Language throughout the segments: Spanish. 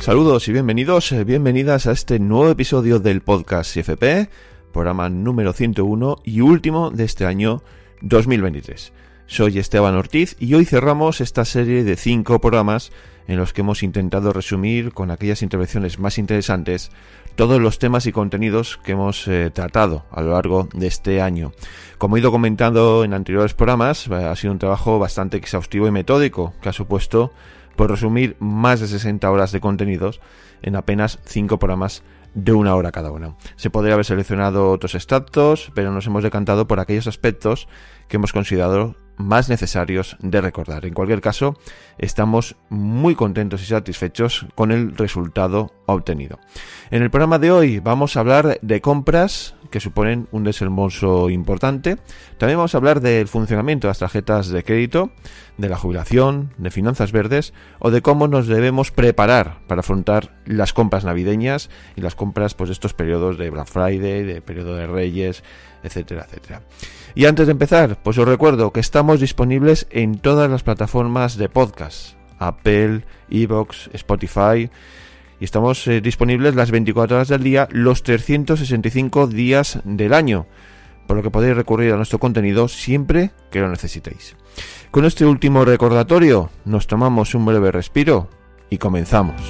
Saludos y bienvenidos, eh, bienvenidas a este nuevo episodio del podcast CFP, programa número 101 y último de este año 2023. Soy Esteban Ortiz y hoy cerramos esta serie de cinco programas en los que hemos intentado resumir con aquellas intervenciones más interesantes todos los temas y contenidos que hemos eh, tratado a lo largo de este año. Como he ido comentando en anteriores programas, eh, ha sido un trabajo bastante exhaustivo y metódico que ha supuesto por resumir más de 60 horas de contenidos en apenas 5 programas de una hora cada uno. Se podría haber seleccionado otros extractos, pero nos hemos decantado por aquellos aspectos que hemos considerado más necesarios de recordar. En cualquier caso, estamos muy contentos y satisfechos con el resultado obtenido. En el programa de hoy vamos a hablar de compras que suponen un desembolso importante. También vamos a hablar del funcionamiento de las tarjetas de crédito, de la jubilación, de finanzas verdes o de cómo nos debemos preparar para afrontar las compras navideñas y las compras pues estos periodos de Black Friday, de periodo de Reyes, etcétera, etcétera. Y antes de empezar, pues os recuerdo que estamos disponibles en todas las plataformas de podcast, Apple, Evox, Spotify, y estamos eh, disponibles las 24 horas del día, los 365 días del año, por lo que podéis recurrir a nuestro contenido siempre que lo necesitéis. Con este último recordatorio, nos tomamos un breve respiro y comenzamos.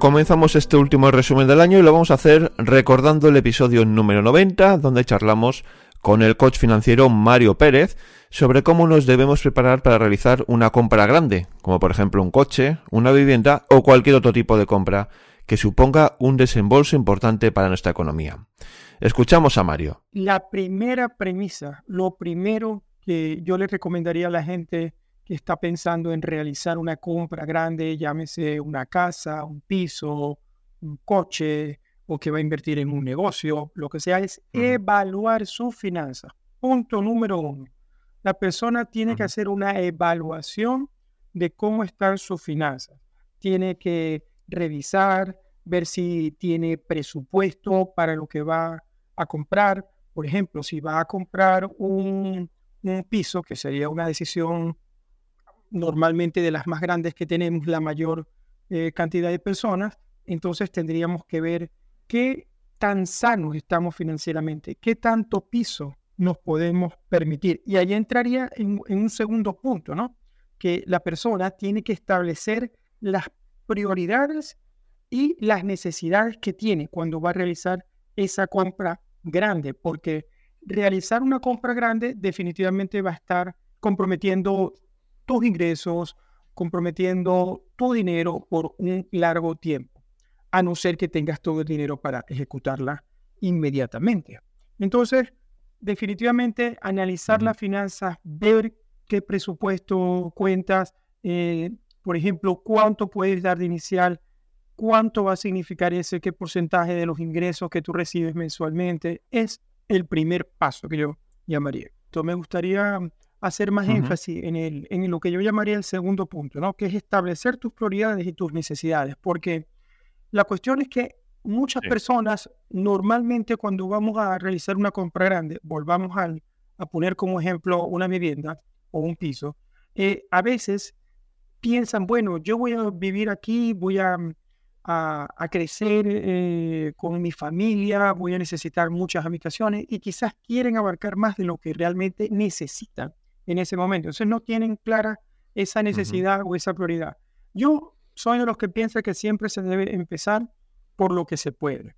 Comenzamos este último resumen del año y lo vamos a hacer recordando el episodio número 90, donde charlamos con el coach financiero Mario Pérez sobre cómo nos debemos preparar para realizar una compra grande, como por ejemplo un coche, una vivienda o cualquier otro tipo de compra que suponga un desembolso importante para nuestra economía. Escuchamos a Mario. La primera premisa, lo primero que yo le recomendaría a la gente está pensando en realizar una compra grande, llámese una casa, un piso, un coche, o que va a invertir en un negocio, lo que sea, es evaluar su finanza. Punto número uno. La persona tiene que hacer una evaluación de cómo están sus finanzas. Tiene que revisar, ver si tiene presupuesto para lo que va a comprar. Por ejemplo, si va a comprar un, un piso, que sería una decisión normalmente de las más grandes que tenemos la mayor eh, cantidad de personas, entonces tendríamos que ver qué tan sanos estamos financieramente, qué tanto piso nos podemos permitir. Y ahí entraría en, en un segundo punto, ¿no? Que la persona tiene que establecer las prioridades y las necesidades que tiene cuando va a realizar esa compra grande, porque realizar una compra grande definitivamente va a estar comprometiendo tus ingresos, comprometiendo tu dinero por un largo tiempo, a no ser que tengas todo el dinero para ejecutarla inmediatamente. Entonces, definitivamente analizar las finanzas, ver qué presupuesto cuentas, eh, por ejemplo, cuánto puedes dar de inicial, cuánto va a significar ese, qué porcentaje de los ingresos que tú recibes mensualmente, es el primer paso que yo llamaría. Entonces me gustaría hacer más énfasis en, el, en lo que yo llamaría el segundo punto, ¿no? que es establecer tus prioridades y tus necesidades, porque la cuestión es que muchas personas normalmente cuando vamos a realizar una compra grande, volvamos a poner como ejemplo una vivienda o un piso, eh, a veces piensan, bueno, yo voy a vivir aquí, voy a, a, crecer eh, con mi familia, voy a necesitar muchas habitaciones y quizás quieren abarcar más de lo que realmente necesitan en ese momento. Entonces no tienen clara esa necesidad o esa prioridad. Yo soy de los que piensa que siempre se debe empezar por lo que se puede,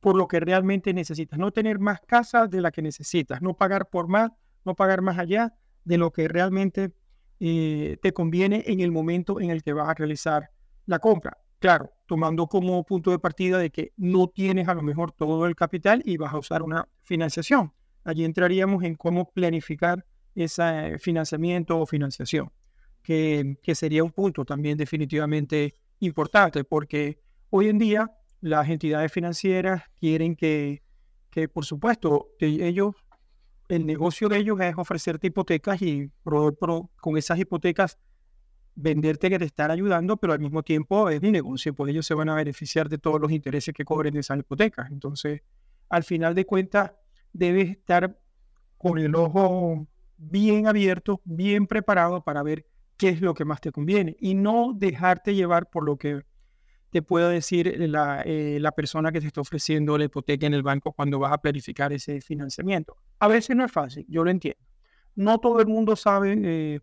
por lo que realmente necesitas. No tener más casas de la que necesitas, no pagar por más, no pagar más allá de lo que realmente eh, te conviene en el momento en el que vas a realizar la compra. Claro, tomando como punto de partida de que no tienes a lo mejor todo el capital y vas a usar una financiación. Allí entraríamos en cómo planificar ese financiamiento o financiación, que, sería un punto también definitivamente importante, porque hoy en día las entidades financieras quieren que, que por supuesto, ellos, el negocio de ellos es ofrecerte hipotecas y con esas hipotecas venderte que te están ayudando, pero al mismo tiempo es mi negocio, pues ellos se van a beneficiar de todos los intereses que cobren de esa hipoteca. Entonces, al final de cuentas, debes estar con el ojo bien abierto, bien preparado para ver qué es lo que más te conviene y no dejarte llevar por lo que te pueda decir la, eh, la persona que te está ofreciendo la hipoteca en el banco cuando vas a planificar ese financiamiento. A veces no es fácil, yo lo entiendo. No todo el mundo sabe eh,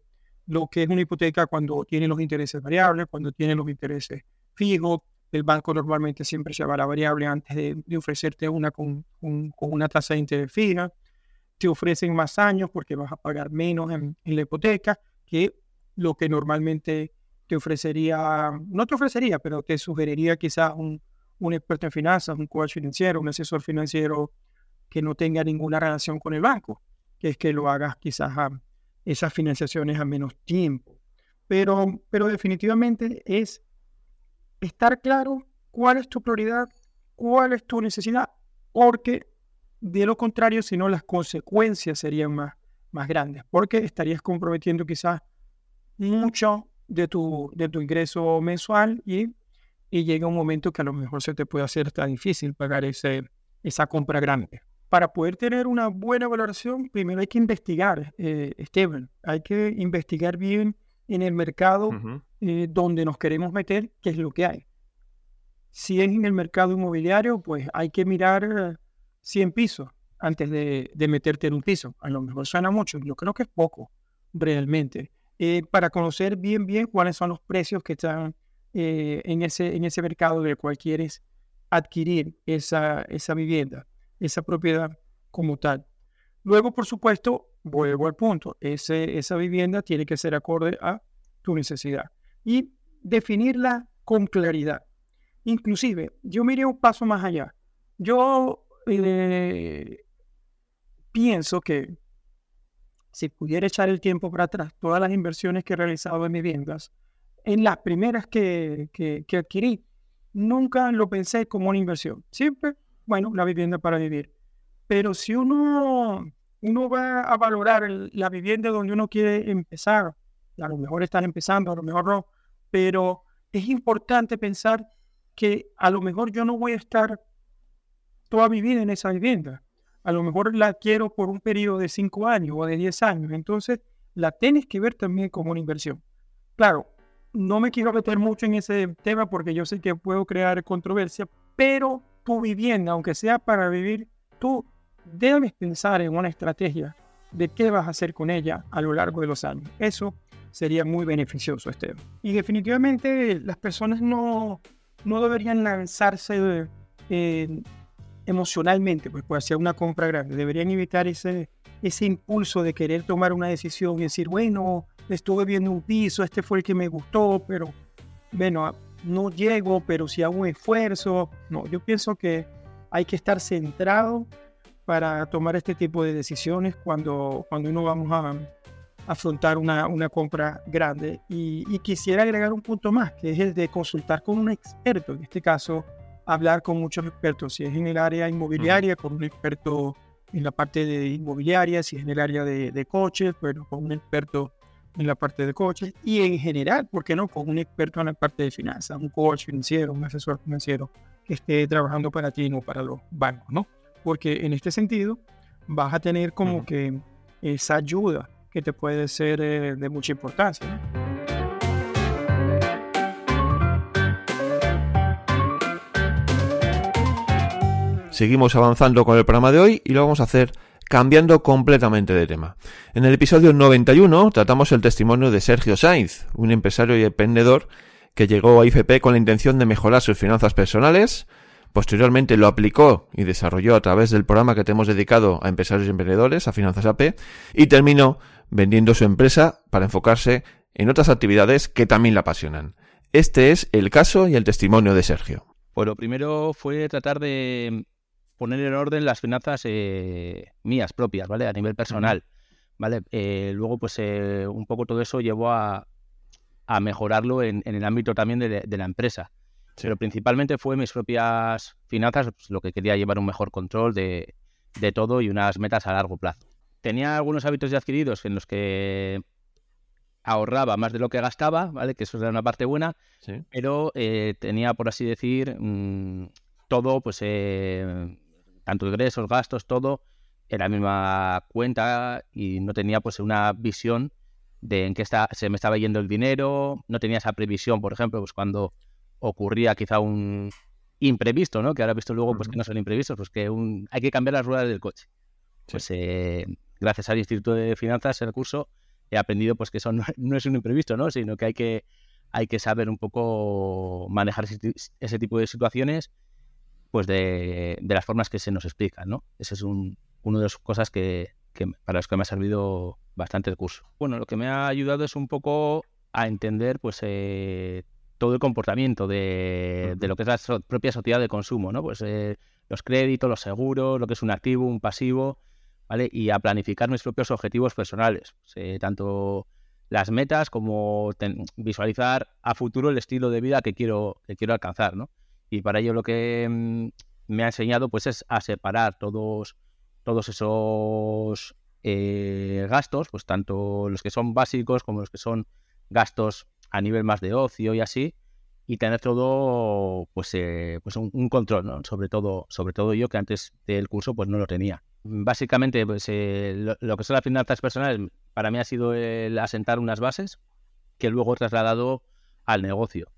lo que es una hipoteca cuando tiene los intereses variables, cuando tiene los intereses fijos. El banco normalmente siempre se va a la variable antes de, ofrecerte una con, una tasa de interés fija. Te ofrecen más años porque vas a pagar menos en, la hipoteca que lo que normalmente te ofrecería, no te ofrecería, pero te sugeriría quizás un, un experto en finanzas, un coach financiero, un asesor financiero que no tenga ninguna relación con el banco, que es que lo hagas quizás a esas financiaciones a menos tiempo. Pero, pero definitivamente es estar claro cuál es tu prioridad, cuál es tu necesidad, porque de lo contrario, si no, las consecuencias serían más, más grandes, porque estarías comprometiendo quizás mucho de tu, de tu ingreso mensual y, y llega un momento que a lo mejor se te puede hacer tan difícil pagar ese, esa compra grande. Para poder tener una buena valoración, primero hay que investigar, eh, Steven, hay que investigar bien en el mercado eh, donde nos queremos meter, qué es lo que hay. Si es en el mercado inmobiliario, pues hay que mirar 100 pisos antes de, meterte en un piso. A lo mejor suena mucho, yo creo que es poco realmente. Eh, para conocer bien, bien cuáles son los precios que están eh, en, ese, en ese mercado del cual quieres adquirir esa, esa vivienda, esa propiedad como tal. Luego, por supuesto, vuelvo al punto, ese, esa vivienda tiene que ser acorde a tu necesidad y definirla con claridad. Inclusive, yo miré un paso más allá. Yo eh, pienso que si pudiera echar el tiempo para atrás, todas las inversiones que he realizado en viviendas, en las primeras que, que, adquirí, nunca lo pensé como una inversión. Siempre, bueno, la vivienda para vivir. Pero si uno, uno va a valorar la vivienda donde uno quiere empezar, a lo mejor están empezando, a lo mejor no, pero es importante pensar que a lo mejor yo no voy a estar toda mi vida en esa vivienda a lo mejor la quiero por un periodo de 5 años o de 10 años. Entonces, la tienes que ver también como una inversión. Claro, no me quiero meter mucho en ese tema porque yo sé que puedo crear controversia, pero tu vivienda, aunque sea para vivir, tú debes pensar en una estrategia de qué vas a hacer con ella a lo largo de los años. Eso sería muy beneficioso, Esteban. Y definitivamente las personas no, no deberían lanzarse eh, emocionalmente, pues, pues hacer una compra grande. Deberían evitar ese, ese impulso de querer tomar una decisión y decir, bueno, estuve viendo un piso, este fue el que me gustó, pero bueno, no llego, pero si hago un esfuerzo. No, yo pienso que hay que estar centrado para tomar este tipo de decisiones cuando, cuando uno vamos a, afrontar una, una compra grande. Y, y, quisiera agregar un punto más, que es el de consultar con un experto, en este caso hablar con muchos expertos, si es en el área inmobiliaria, con un experto en la parte de inmobiliaria, si es en el área de, coches, bueno, con un experto en la parte de coches y en general, ¿por qué no? Con un experto en la parte de finanzas, un coach financiero, un asesor financiero que esté trabajando para ti, no para los bancos, ¿no? Porque en este sentido vas a tener como que esa ayuda que te puede ser eh, de mucha importancia. ¿no? Seguimos avanzando con el programa de hoy y lo vamos a hacer cambiando completamente de tema. En el episodio 91 tratamos el testimonio de Sergio Sainz, un empresario y emprendedor que llegó a IFP con la intención de mejorar sus finanzas personales, posteriormente lo aplicó y desarrolló a través del programa que te hemos dedicado a empresarios y emprendedores, a Finanzas AP, y terminó vendiendo su empresa para enfocarse en otras actividades que también le apasionan. Este es el caso y el testimonio de Sergio. Lo primero fue tratar de poner en orden las finanzas eh, mías propias, ¿vale? A nivel personal, ¿vale? Eh, luego, pues eh, un poco todo eso llevó a, a mejorarlo en, el ámbito también de, la empresa. Pero principalmente fue mis propias finanzas pues, lo que quería llevar un mejor control de, de todo y unas metas a largo plazo. Tenía algunos hábitos ya adquiridos en los que ahorraba más de lo que gastaba, ¿vale? Que eso era una parte buena, pero eh, tenía, por así decir, mm, todo, pues, eh, tanto ingresos, gastos, todo en la misma cuenta y no tenía, pues, una visión de en qué está, se me estaba yendo el dinero, no tenía esa previsión, por ejemplo, pues cuando ocurría quizá un imprevisto, ¿no? Que ahora he visto luego, pues, que no son imprevistos, pues que un, hay que cambiar las ruedas del coche. Pues eh, gracias al Instituto de Finanzas, en el curso, he aprendido pues que eso no, es un imprevisto, ¿no? Sino que hay que, hay que saber un poco manejar ese, tipo de situaciones pues de, las formas que se nos explican, ¿no? Ese es un, una de las cosas que, para las que me ha servido bastante el curso. Bueno, lo que me ha ayudado es un poco a entender pues eh, todo el comportamiento de, lo que es la propia sociedad de consumo, ¿no? Pues eh, los créditos, los seguros, lo que es un activo, un pasivo, ¿vale? Y a planificar mis propios objetivos personales, tanto las metas como visualizar a futuro el estilo de vida que quiero, que quiero alcanzar, ¿no? Y para ello lo que mm, me ha enseñado pues es a separar todos, todos esos eh, gastos, pues tanto los que son básicos como los que son gastos a nivel más de ocio y así, y tener todo pues, eh, pues un, control. Sobre todo, sobre todo yo que antes del curso pues no lo tenía básicamente, pues, eh, lo, que son las finanzas personales para mí ha sido el asentar unas bases que luego he trasladado al negocio.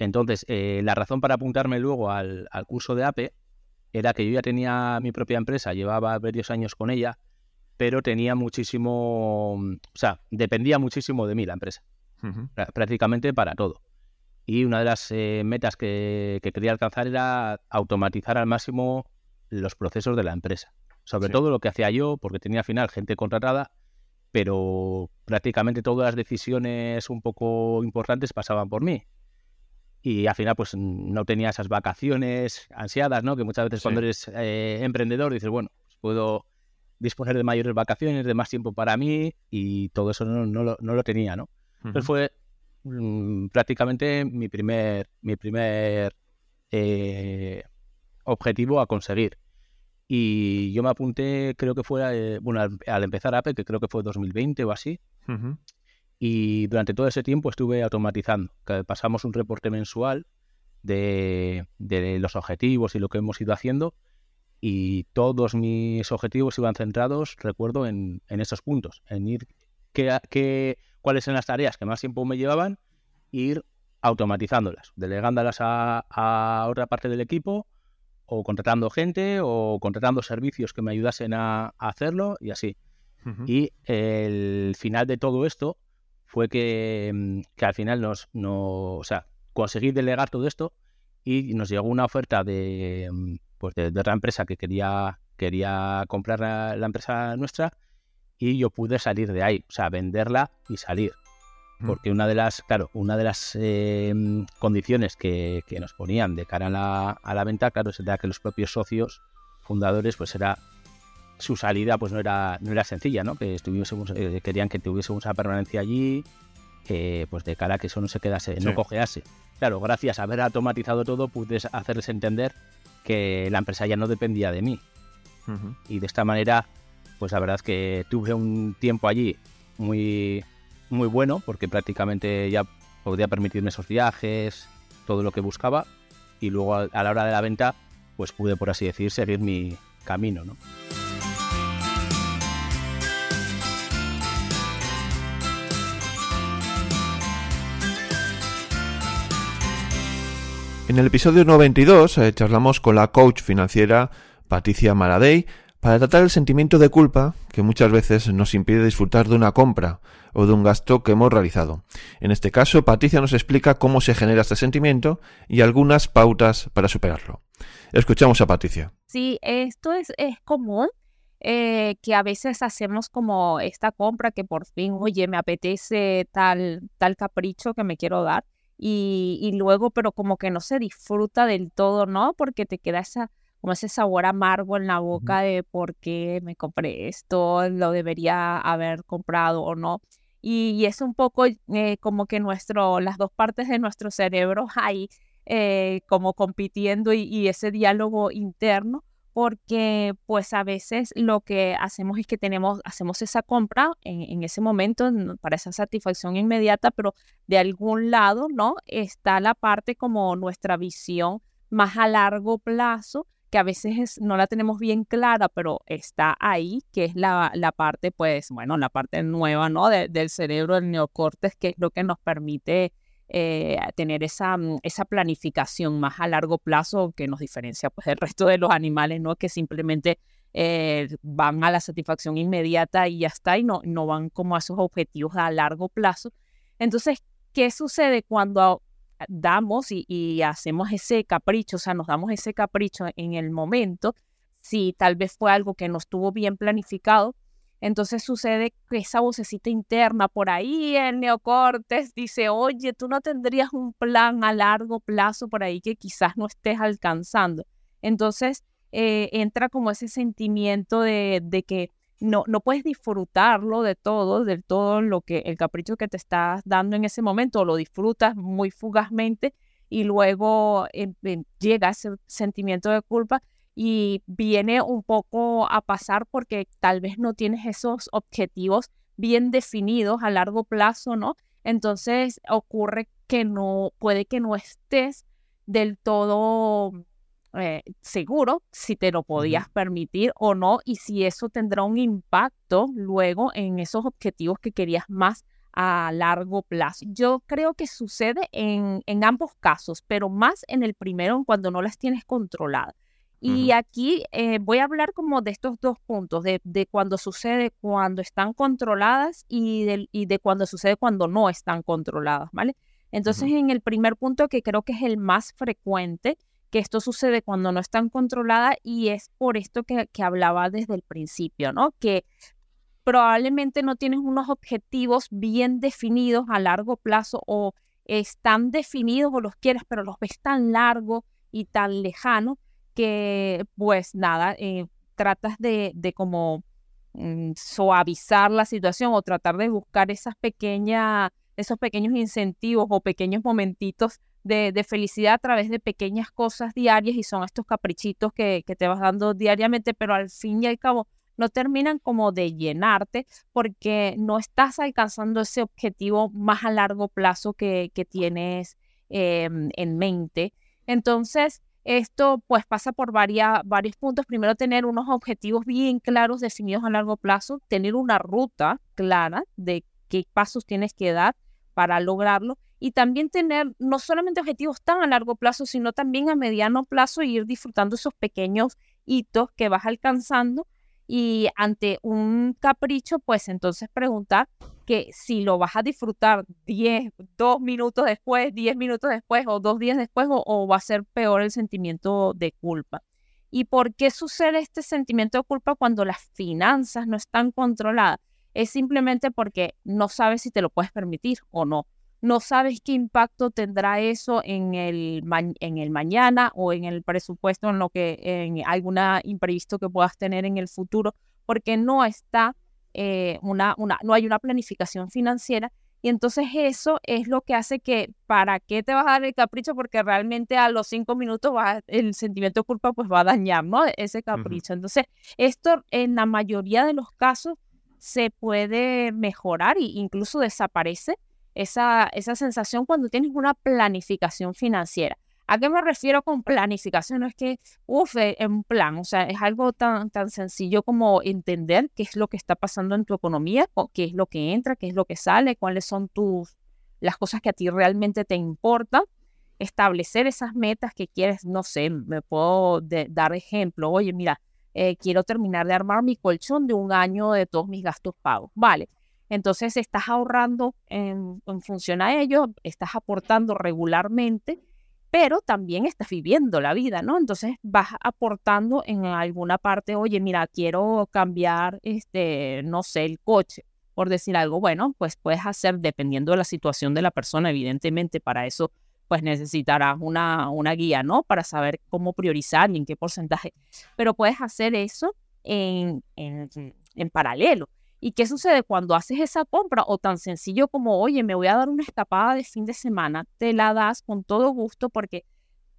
Entonces, eh, la razón para apuntarme luego al, curso de APE era que yo ya tenía mi propia empresa, llevaba varios años con ella, pero tenía muchísimo, o sea, dependía muchísimo de mí la empresa, prácticamente para todo. Y una de las eh, metas que quería alcanzar era automatizar al máximo los procesos de la empresa sobre todo lo que hacía yo, porque tenía al final gente contratada, pero prácticamente todas las decisiones un poco importantes pasaban por mí. Y al final, pues no tenía esas vacaciones ansiadas, ¿no? Que muchas veces cuando eres eh, emprendedor dices, bueno, pues puedo disponer de mayores vacaciones, de más tiempo para mí, y todo eso no, no, lo, tenía, ¿no? Entonces fue mm, prácticamente mi primer, mi primer eh, objetivo a conseguir. Y yo me apunté, creo que fue, eh, bueno, al, empezar Apple, que creo que fue 2020 o así. Y durante todo ese tiempo estuve automatizando. pasamos un reporte mensual de, los objetivos y lo que hemos ido haciendo. Y todos mis objetivos iban centrados, recuerdo, en, esos puntos. En ir, qué, cuáles eran las tareas que más tiempo me llevaban, ir automatizándolas, delegándolas a, a otra parte del equipo o contratando gente o contratando servicios que me ayudasen a, hacerlo y así. Y el final de todo esto fue que, mm, que al final nos, no, o sea, conseguí delegar todo esto y nos llegó una oferta de, mm, pues de, otra empresa que quería, quería comprar la, empresa nuestra y yo pude salir de ahí, o sea, venderla y salir. Porque una de las, claro, una de las eh, condiciones que, nos ponían de cara a la, a la venta, claro, era que los propios socios fundadores, pues era su salida pues no era, no era sencilla, ¿no? Que estuviésemos, eh, querían que tuviésemos una permanencia allí, pues de cara a que eso no se quedase, no cojease. Claro, gracias a haber automatizado todo, pude hacerles entender que la empresa ya no dependía de mí. Y de esta manera, pues la verdad es que tuve un tiempo allí muy, muy bueno porque prácticamente ya podía permitirme esos viajes, todo lo que buscaba y luego a, la hora de la venta pues pude por así decir seguir mi camino, ¿no? En el episodio 92 eh, charlamos con la coach financiera Patricia Maradei para tratar el sentimiento de culpa que muchas veces nos impide disfrutar de una compra o de un gasto que hemos realizado. En este caso, Patricia nos explica cómo se genera este sentimiento y algunas pautas para superarlo. Escuchamos a Patricia. Sí, esto es, es común eh, que a veces hacemos como esta compra que por fin, oye, me apetece tal, tal capricho que me quiero dar y, y luego, pero como que no se disfruta del todo, ¿no? Porque te queda esa como ese sabor amargo en la boca de por qué me compré esto, lo debería haber comprado o no. Y, es un poco eh, como que nuestro, las dos partes de nuestro cerebro ahí eh, como compitiendo y, ese diálogo interno, porque pues a veces lo que hacemos es que tenemos, hacemos esa compra en, ese momento para esa satisfacción inmediata, pero de algún lado, ¿no? Está la parte como nuestra visión más a largo plazo, que a veces no la tenemos bien clara, pero está ahí, que es la, la parte, pues, bueno, la parte nueva, ¿no? del cerebro, del neocortes, que es lo que nos permite eh, tener esa, mm, esa planificación más a largo plazo que nos diferencia pues del resto de los animales, ¿no? Que simplemente eh, van a la satisfacción inmediata y ya está, y no, no van como a esos objetivos a largo plazo. Entonces, ¿qué sucede cuando damos y, y, hacemos ese capricho, o sea, nos damos ese capricho en el momento, si tal vez fue algo que no estuvo bien planificado, entonces sucede que esa vocecita interna por ahí, el neocortes, dice, oye, tú no tendrías un plan a largo plazo por ahí que quizás no estés alcanzando. Entonces eh, entra como ese sentimiento de, que no, no puedes disfrutarlo de todo, del todo lo que el capricho que te estás dando en ese momento, lo disfrutas muy fugazmente y luego em, em, llega ese sentimiento de culpa y viene un poco a pasar porque tal vez no tienes esos objetivos bien definidos a largo plazo, ¿no? Entonces ocurre que no, puede que no estés del todo eh, seguro si te lo podías permitir o no y si eso tendrá un impacto luego en esos objetivos que querías más a largo plazo. Yo creo que sucede en, en ambos casos, pero más en el primero cuando no las tienes controladas. Y aquí eh, voy a hablar como de estos dos puntos, de, de cuando sucede cuando están controladas y de, y de cuando sucede cuando no están controladas, ¿vale? Entonces, en el primer punto, que creo que es el más frecuente, que esto sucede cuando no están controladas y es por esto que, que hablaba desde el principio, ¿no? Que probablemente no tienes unos objetivos bien definidos a largo plazo o están definidos o los quieres, pero los ves tan largo y tan lejano que pues nada, eh, tratas de, de como mm, suavizar la situación o tratar de buscar esas pequeñas, esos pequeños incentivos o pequeños momentitos de, de, felicidad a través de pequeñas cosas diarias y son estos caprichitos que, que te vas dando diariamente, pero al fin y al cabo no terminan como de llenarte porque no estás alcanzando ese objetivo más a largo plazo que, que tienes em, en mente. Entonces, esto pues pasa por varios puntos. Primero, tener unos objetivos bien claros, definidos a largo plazo, tener una ruta clara de qué pasos tienes que dar para lograrlo y también tener no solamente objetivos tan a largo plazo, sino también a mediano plazo y ir disfrutando esos pequeños hitos que vas alcanzando y ante un capricho, pues entonces preguntar que si lo vas a disfrutar 10, 2 minutos después, 10 minutos después o dos días después o, va a ser peor el sentimiento de culpa. ¿Y por qué sucede este sentimiento de culpa cuando las finanzas no están controladas? Es simplemente porque no sabes si te lo puedes permitir o no. No sabes qué impacto tendrá eso en el, en el mañana o en el presupuesto, en lo que, en algún imprevisto que puedas tener en el futuro, porque no está eh, una, una, no hay una planificación financiera. Y entonces eso es lo que hace que, ¿para qué te vas a dar el capricho? Porque realmente a los cinco minutos va, el sentimiento de culpa pues va a dañar, ¿no? Ese capricho. Entonces, esto en la mayoría de los casos se puede mejorar e incluso desaparece esa, esa sensación cuando tienes una planificación financiera. ¿A qué me refiero con planificación? No es que, uff, es un plan, o sea, es algo tan, tan sencillo como entender qué es lo que está pasando en tu economía, qué es lo que entra, qué es lo que sale, cuáles son tus, las cosas que a ti realmente te importan, establecer esas metas que quieres, no sé, me puedo dar ejemplo, oye, mira, eh, quiero terminar de armar mi colchón de un año de todos mis gastos pagos, vale. Entonces estás ahorrando en, en función a ello, estás aportando regularmente pero también estás viviendo la vida, ¿no? Entonces vas aportando en alguna parte, oye, mira, quiero cambiar, este, no sé, el coche, por decir algo, bueno, pues puedes hacer, dependiendo de la situación de la persona, evidentemente, para eso, pues necesitarás una, una guía, ¿no? Para saber cómo priorizar y en qué porcentaje, pero puedes hacer eso en, en, en paralelo. ¿Y qué sucede cuando haces esa compra o tan sencillo como, oye, me voy a dar una escapada de fin de semana? Te la das con todo gusto porque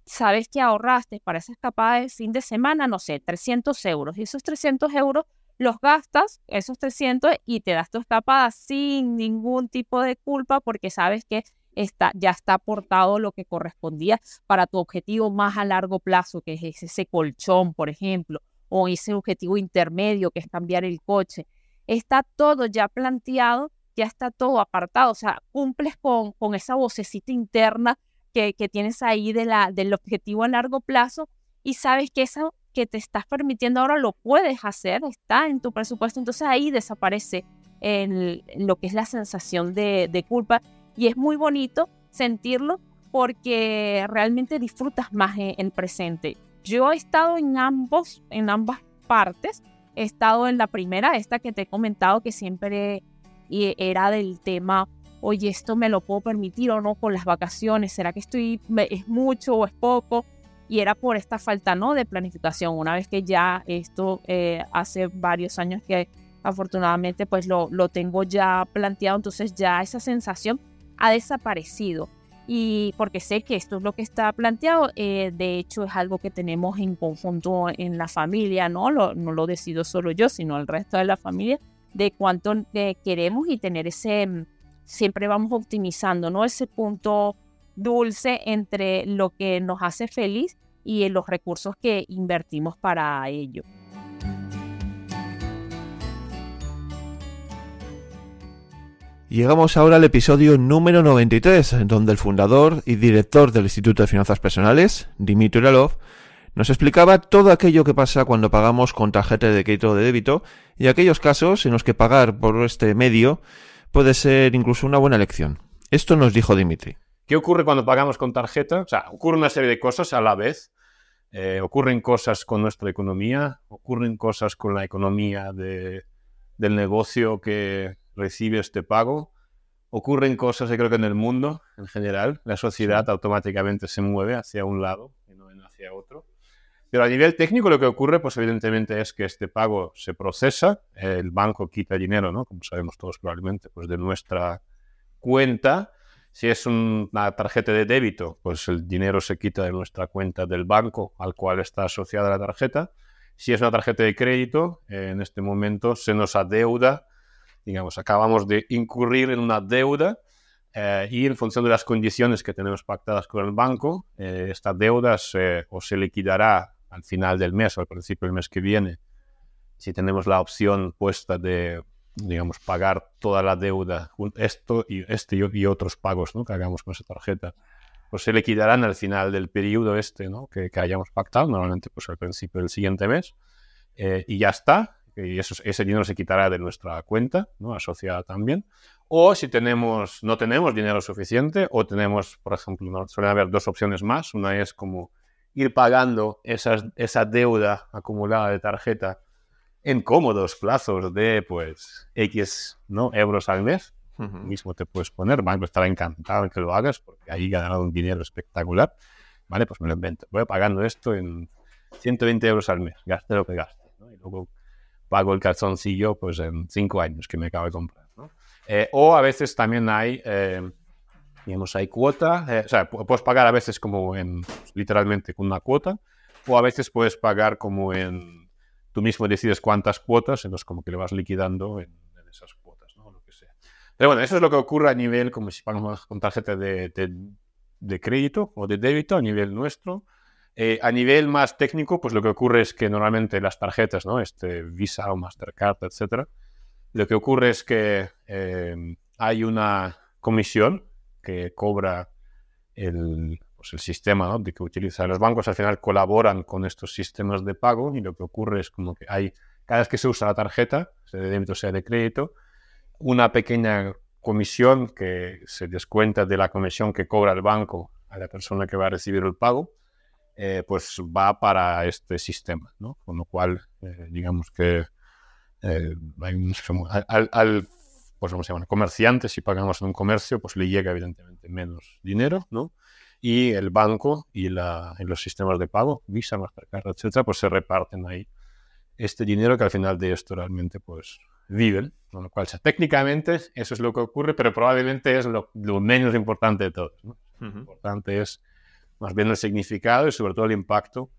sabes que ahorraste para esa escapada de fin de semana, no sé, 300 euros. Y esos 300 euros los gastas, esos 300, y te das tu escapada sin ningún tipo de culpa porque sabes que está, ya está aportado lo que correspondía para tu objetivo más a largo plazo, que es ese colchón, por ejemplo, o ese objetivo intermedio, que es cambiar el coche. Está todo ya planteado, ya está todo apartado, o sea, cumples con, con esa vocecita interna que, que tienes ahí de la, del objetivo a largo plazo y sabes que eso que te estás permitiendo ahora lo puedes hacer, está en tu presupuesto, entonces ahí desaparece el, lo que es la sensación de, de culpa y es muy bonito sentirlo porque realmente disfrutas más en el presente. Yo he estado en ambos, en ambas partes. He estado en la primera, esta que te he comentado que siempre era del tema, oye, esto me lo puedo permitir o no con las vacaciones, ¿será que estoy, es mucho o es poco? Y era por esta falta, ¿no? De planificación. Una vez que ya esto eh, hace varios años que afortunadamente pues lo, lo tengo ya planteado, entonces ya esa sensación ha desaparecido. Y porque sé que esto es lo que está planteado, eh, de hecho es algo que tenemos en conjunto en la familia, ¿no? Lo, no lo decido solo yo, sino el resto de la familia, de cuánto eh, queremos y tener ese, mm, siempre vamos optimizando, ¿no? Ese punto dulce entre lo que nos hace feliz y los recursos que invertimos para ello. Llegamos ahora al episodio número 93, en donde el fundador y director del Instituto de Finanzas Personales, Dimitri Uralov, nos explicaba todo aquello que pasa cuando pagamos con tarjeta de crédito o de débito y aquellos casos en los que pagar por este medio puede ser incluso una buena elección. Esto nos dijo Dimitri. ¿Qué ocurre cuando pagamos con tarjeta? O sea, ocurre una serie de cosas a la vez. Eh, ocurren cosas con nuestra economía, ocurren cosas con la economía de, del negocio que, recibe este pago. Ocurren cosas, yo creo que en el mundo en general, la sociedad automáticamente se mueve hacia un lado y no hacia otro. Pero a nivel técnico lo que ocurre, pues evidentemente es que este pago se procesa, el banco quita dinero, ¿no? Como sabemos todos probablemente, pues de nuestra cuenta. Si es una tarjeta de débito, pues el dinero se quita de nuestra cuenta del banco al cual está asociada la tarjeta. Si es una tarjeta de crédito, en este momento se nos adeuda digamos, acabamos de incurrir en una deuda eh, y en función de las condiciones que tenemos pactadas con el banco, eh, esta deuda se, o se liquidará al final del mes o al principio del mes que viene, si tenemos la opción puesta de, digamos, pagar toda la deuda, esto y, este y, otros pagos ¿no? que hagamos con esa tarjeta, pues se liquidarán al final del periodo este ¿no? que, que hayamos pactado, normalmente pues al principio del siguiente mes, eh, y ya está, y eso, ese dinero se quitará de nuestra cuenta, ¿no? asociada también. O si tenemos, no tenemos dinero suficiente, o tenemos, por ejemplo, ¿no? suelen haber dos opciones más. Una es como ir pagando esas, esa deuda acumulada de tarjeta en cómodos plazos de, pues, X ¿no? euros al mes. Mismo te puedes poner, banco estará encantado en que lo hagas porque ahí ganado un dinero espectacular. Vale, pues me lo invento. Voy pagando esto en 120 euros al mes, gaste lo que gaste. ¿no? Y luego pago el calzoncillo pues en cinco años que me acabo de comprar. Eh, o a veces también hay, eh, digamos, hay cuota, eh, o sea, puedes pagar a veces como en, literalmente con una cuota, o a veces puedes pagar como en, tú mismo decides cuántas cuotas, entonces como que le vas liquidando en, esas cuotas, ¿no? Lo que sea. Pero bueno, eso es lo que ocurre a nivel, como si pagamos con tarjeta de, de crédito o de débito a nivel nuestro. Eh, a nivel más técnico, pues lo que ocurre es que normalmente las tarjetas, ¿no? Este Visa o Mastercard, etcétera, lo que ocurre es que eh, hay una comisión que cobra el, pues el sistema ¿no? de que utilizan los bancos. Al final colaboran con estos sistemas de pago y lo que ocurre es como que hay, cada vez que se usa la tarjeta, sea de débito, sea de crédito, una pequeña comisión que se descuenta de la comisión que cobra el banco a la persona que va a recibir el pago eh, pues va para este sistema, ¿no? Con lo cual, eh, digamos que eh, hay un, al, pues, ¿cómo se llama? comerciante, si pagamos en un comercio, pues le llega evidentemente menos dinero, ¿no? Y el banco y, la, los sistemas de pago, Visa, Mastercard, etcétera, pues se reparten ahí este dinero que al final de esto realmente pues viven, con lo cual técnicamente eso es lo que ocurre, pero probablemente es lo, menos importante de todo. ¿no? Lo importante es más bien el significado y sobre todo el impacto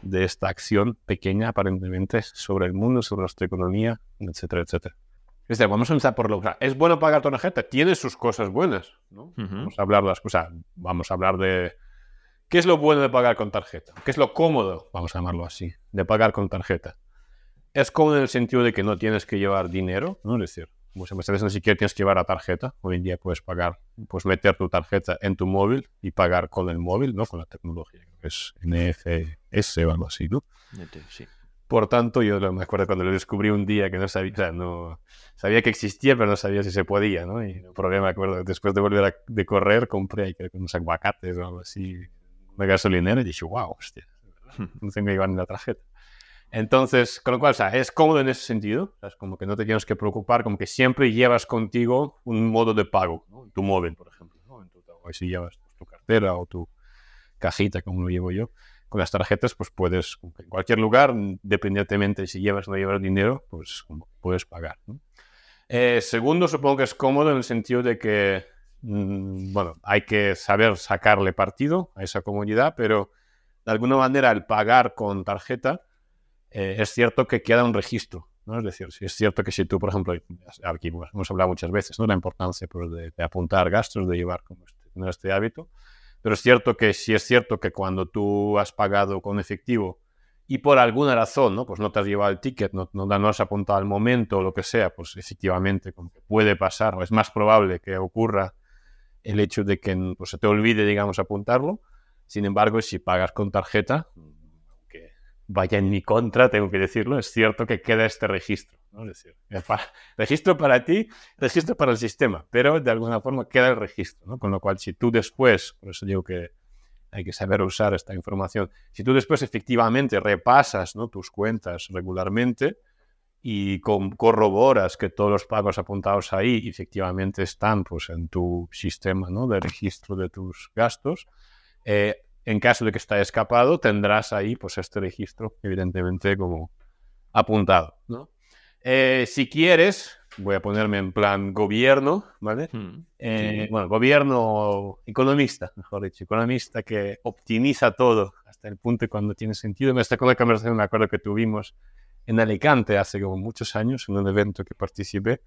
de esta acción pequeña aparentemente sobre el mundo, sobre nuestra economía, etcétera, etcétera. Es decir, vamos a empezar por lo que es bueno pagar tarjeta, tiene sus cosas buenas, ¿no? Vamos a hablar de las cosas, vamos a hablar de qué es lo bueno de pagar con tarjeta, qué es lo cómodo, vamos a llamarlo así, de pagar con tarjeta. Es cómodo en el sentido de que no tienes que llevar dinero, ¿no? Es decir, muchas veces ni siquiera tienes que llevar la tarjeta. Hoy en día puedes pagar, puedes meter tu tarjeta en tu móvil y pagar con el móvil, ¿no? Con la tecnología, que es NFS o algo así, ¿no? Sí. Por tanto, yo me acuerdo cuando lo descubrí un día que no sabía, no sabía que existía, pero no sabía si se podía, ¿no? Y el problema, me acuerdo, después de volver a, de correr, compré creo unos aguacates o algo así, una gasolinera y dije, wow, hostia, no tengo que llevar ni la tarjeta. Entonces, con lo cual, o sea, es cómodo en ese sentido, es como que no te tienes que preocupar, como que siempre llevas contigo un modo de pago, ¿no? En tu móvil, por ejemplo, ¿no? En tu, o si llevas tu cartera o tu cajita, como lo llevo yo, con las tarjetas, pues puedes, en cualquier lugar, independientemente de si llevas o no llevas dinero, pues puedes pagar. Eh, segundo, supongo que es cómodo en el sentido de que, mm, bueno, hay que saber sacarle partido a esa comodidad, pero de alguna manera el pagar con tarjeta eh, es cierto que queda un registro. ¿no? Es decir, es cierto que si tú, por ejemplo, aquí hemos hablado muchas veces, ¿no? La importancia pues, de, apuntar gastos, de llevar como este, este hábito. Pero es cierto que si es cierto que cuando tú has pagado con efectivo y por alguna razón, ¿no? Pues no te has llevado el ticket, no, no, no has apuntado al momento o lo que sea, pues efectivamente puede pasar o es más probable que ocurra el hecho de que pues, se te olvide, digamos, apuntarlo. Sin embargo, si pagas con tarjeta, vaya en mi contra, tengo que decirlo, es cierto que queda este registro. ¿no? Es decir, registro para ti, registro para el sistema, pero de alguna forma queda el registro, ¿no? Con lo cual, si tú después, por eso digo que hay que saber usar esta información, si tú después efectivamente repasas ¿no? tus cuentas regularmente y corroboras que todos los pagos apuntados ahí efectivamente están pues, en tu sistema de registro de tus gastos, eh, en caso de que esté escapado, tendrás ahí pues, este registro, evidentemente, como apuntado. ¿no? Eh, si quieres, voy a ponerme en plan gobierno, ¿vale? Hmm, eh, bueno, gobierno economista, mejor dicho, economista que optimiza todo hasta el punto cuando tiene sentido. Me está con la conversación, me acuerdo que tuvimos en Alicante hace como muchos años, en un evento que participé,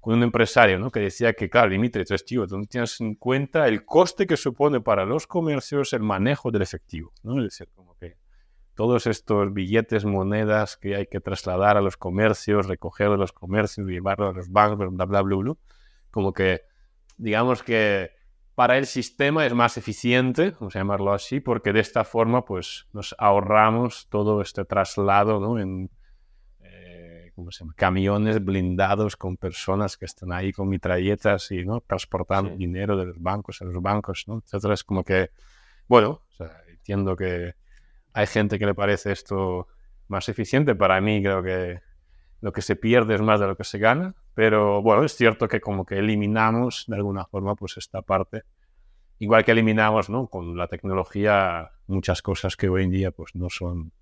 con un empresario, ¿no? Que decía que, claro, Dimitri, tú, tío, tú tienes en cuenta el coste que supone para los comercios el manejo del efectivo, ¿no? Es decir, como que todos estos billetes, monedas que hay que trasladar a los comercios, recoger de los comercios, llevarlo a los bancos, bla, bla, bla, bla, como que, digamos que para el sistema es más eficiente, vamos a llamarlo así, porque de esta forma, pues, nos ahorramos todo este traslado, ¿no? En, ¿cómo se llama? Camiones blindados con personas que están ahí con mitralletas y, ¿no? Transportando dinero de los bancos a los bancos, ¿no? Etcétera. Es como que, bueno, o sea, entiendo que hay gente que le parece esto más eficiente. Para mí creo que lo que se pierde es más de lo que se gana. Pero bueno, es cierto que como que eliminamos de alguna forma pues esta parte. Igual que eliminamos ¿no? con la tecnología muchas cosas que hoy en día pues no son,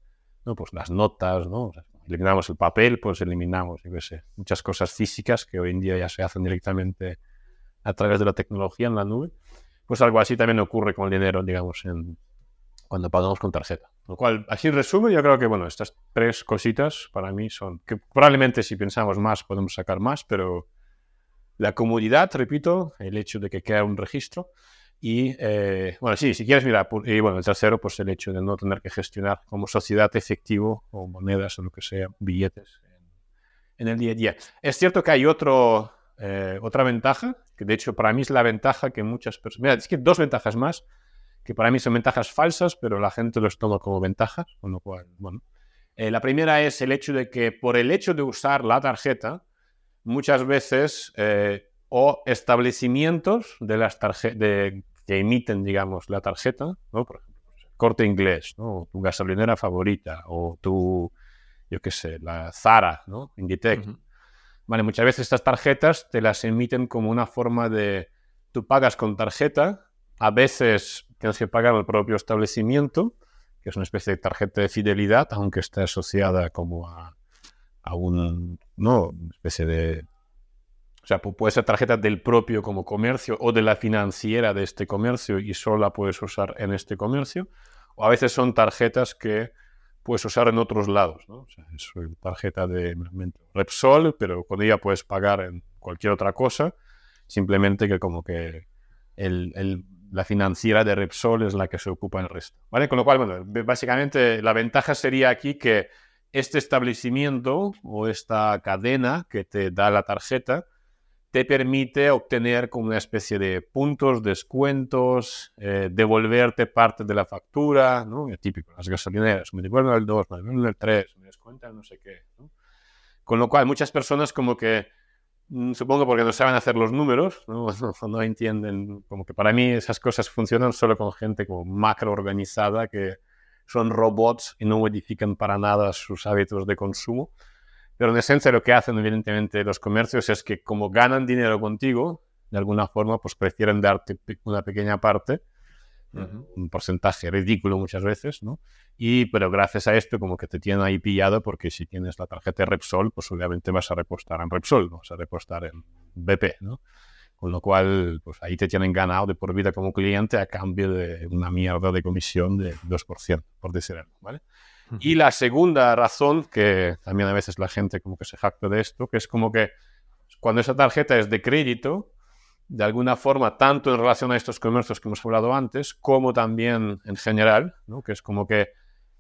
¿no? pues las notas, ¿no? Eliminamos el papel, pues eliminamos, yo qué sé, muchas cosas físicas que hoy en día ya se hacen directamente a través de la tecnología en la nube. Pues algo así también ocurre con el dinero, digamos, en, cuando pagamos con tarjeta. Lo cual, así resumen, yo creo que, bueno, estas tres cositas para mí son, que probablemente si pensamos más podemos sacar más, pero la comodidad, repito, el hecho de que quede un registro y, eh, bueno, sí, si quieres mirar, y bueno, el tercero, pues el hecho de no tener que gestionar como sociedad efectivo o monedas o lo que sea, billetes en, el día a día. Es cierto que hay otro, eh, otra ventaja, que de hecho para mí es la ventaja que muchas personas, mira, es que dos ventajas más que para mí son ventajas falsas, pero la gente los toma como ventajas, con lo cual, bueno. Eh, la primera es el hecho de que por el hecho de usar la tarjeta, muchas veces, eh, o establecimientos de las de, que emiten, digamos, la tarjeta, ¿no? Por ejemplo, pues, corte inglés, ¿no? tu gasolinera favorita, o tu, yo qué sé, la Zara, ¿no? Inditex. Vale, muchas veces estas tarjetas te las emiten como una forma de, tú pagas con tarjeta, a veces tienes que pagar al propio establecimiento, que es una especie de tarjeta de fidelidad, aunque esté asociada como a, a un, no, una especie de sea, puede ser tarjeta del propio como comercio o de la financiera de este comercio y solo la puedes usar en este comercio. O a veces son tarjetas que puedes usar en otros lados, ¿no? O sea, es tarjeta de Repsol, pero con ella puedes pagar en cualquier otra cosa, simplemente que como que la financiera de Repsol es la que se ocupa el resto, ¿vale? Con lo cual, bueno, básicamente la ventaja sería aquí que este establecimiento o esta cadena que te da la tarjeta te permite obtener como una especie de puntos, descuentos, eh, devolverte parte de la factura, ¿no? Típico, las gasolineras, me devuelven el 2, me devuelven el 3, me descuentan no sé qué. Con lo cual, muchas personas como que, mm, supongo porque no saben hacer los números, ¿no? no entienden, como que para mí esas cosas funcionan solo con gente como macro organizada que son robots y no modifican para nada sus hábitos de consumo. Pero en esencia lo que hacen evidentemente los comercios es que como ganan dinero contigo, de alguna forma, pues prefieren darte una pequeña parte, un porcentaje ridículo muchas veces, ¿no? Y pero gracias a esto como que te tienen ahí pillado porque si tienes la tarjeta de Repsol, pues obviamente vas a repostar en Repsol, no vas a repostar en BP, ¿no? Con lo cual, pues ahí te tienen ganado de por vida como cliente a cambio de una mierda de comisión de 2%, por decirlo, ¿vale? Y la segunda razón, que también a veces la gente como que se jacta de esto, que es como que cuando esa tarjeta es de crédito, de alguna forma, tanto en relación a estos comercios que hemos hablado antes, como también en general, ¿no? que es como que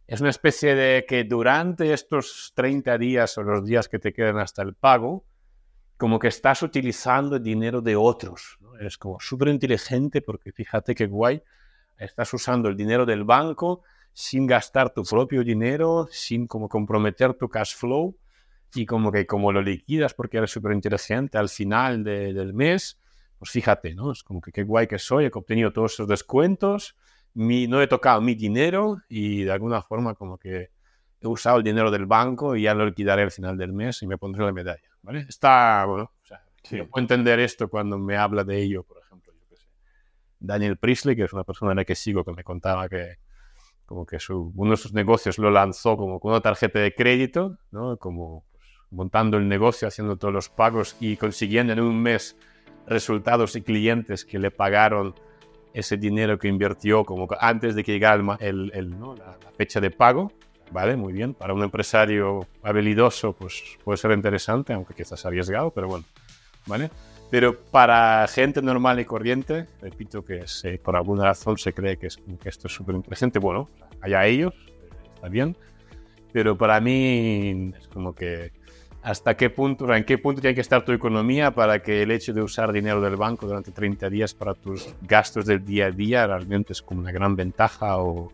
es una especie de que durante estos 30 días o los días que te quedan hasta el pago, como que estás utilizando dinero de otros. Eres como súper inteligente porque fíjate qué guay, estás usando el dinero del banco sin gastar tu propio dinero, sin como comprometer tu cash flow y como que como lo liquidas porque eres súper inteligente al final del mes, pues fíjate, ¿no? Es como que qué guay que soy, he obtenido todos esos descuentos, mi, no he tocado mi dinero y de alguna forma como que he usado el dinero del banco y ya lo liquidaré al final del mes y me pondré la medalla, ¿vale? Está, bueno, o sea, puedo entender esto cuando me habla de ello, por ejemplo, yo qué sé. Daniel Priestley, que es una persona a la que sigo, que me contaba que como que su, uno de sus negocios lo lanzó como con una tarjeta de crédito, ¿no? Como pues, montando el negocio, haciendo todos los pagos y consiguiendo en un mes resultados y clientes que le pagaron ese dinero que invirtió como antes de que llegara el, el, ¿no? la fecha de pago Vale, muy bien. Para un empresario habilidoso, pues puede ser interesante, aunque quizás arriesgado, pero bueno. ¿Vale? Pero para gente normal y corriente, repito que por alguna razón se cree que, es, que esto es súper interesante. Bueno, allá ellos, está bien. Pero para mí es como que hasta qué punto, en qué punto tiene que estar tu economía para que el hecho de usar dinero del banco durante 30 días para tus gastos del día a día realmente es como una gran ventaja o,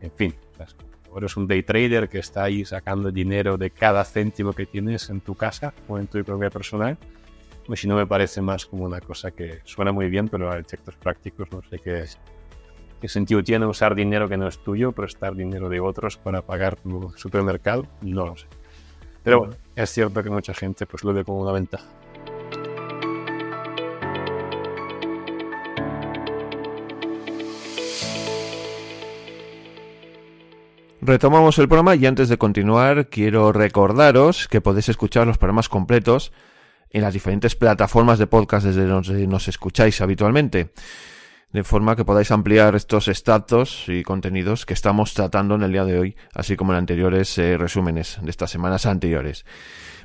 en fin, eres un day trader que está ahí sacando dinero de cada céntimo que tienes en tu casa o en tu economía personal. Si no me parece más como una cosa que suena muy bien, pero a efectos prácticos no sé qué, qué sentido tiene usar dinero que no es tuyo, prestar dinero de otros para pagar tu supermercado, no lo sé. Pero bueno, es cierto que mucha gente pues lo ve como una ventaja. Retomamos el programa y antes de continuar quiero recordaros que podéis escuchar los programas completos en las diferentes plataformas de podcast desde donde nos escucháis habitualmente. De forma que podáis ampliar estos estatus y contenidos que estamos tratando en el día de hoy, así como en anteriores eh, resúmenes de estas semanas anteriores.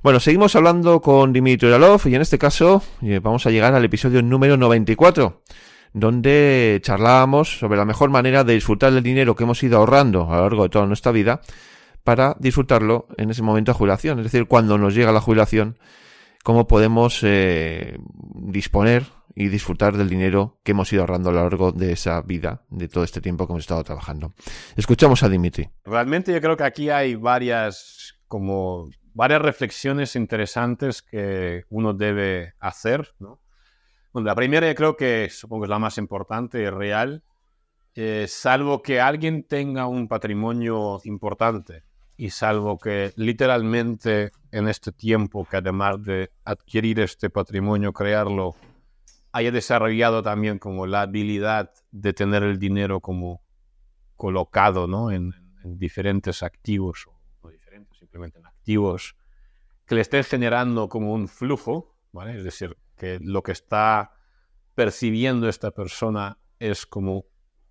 Bueno, seguimos hablando con Dimitri Uralov y en este caso eh, vamos a llegar al episodio número 94 donde charlábamos sobre la mejor manera de disfrutar del dinero que hemos ido ahorrando a lo largo de toda nuestra vida para disfrutarlo en ese momento de jubilación. Es decir, cuando nos llega la jubilación, cómo podemos eh, disponer y disfrutar del dinero que hemos ido ahorrando a lo largo de esa vida, de todo este tiempo que hemos estado trabajando. Escuchamos a Dimitri. Realmente yo creo que aquí hay varias, como varias reflexiones interesantes que uno debe hacer, ¿no? Bueno, la primera yo creo que supongo es la más importante y real. Eh, salvo que alguien tenga un patrimonio importante y salvo que literalmente en este tiempo que además de adquirir este patrimonio, crearlo, haya desarrollado también como la habilidad de tener el dinero como colocado ¿no? en, en diferentes activos, o simplemente en activos, que le estén generando como un flujo, ¿vale? Es decir, que lo que está percibiendo esta persona es como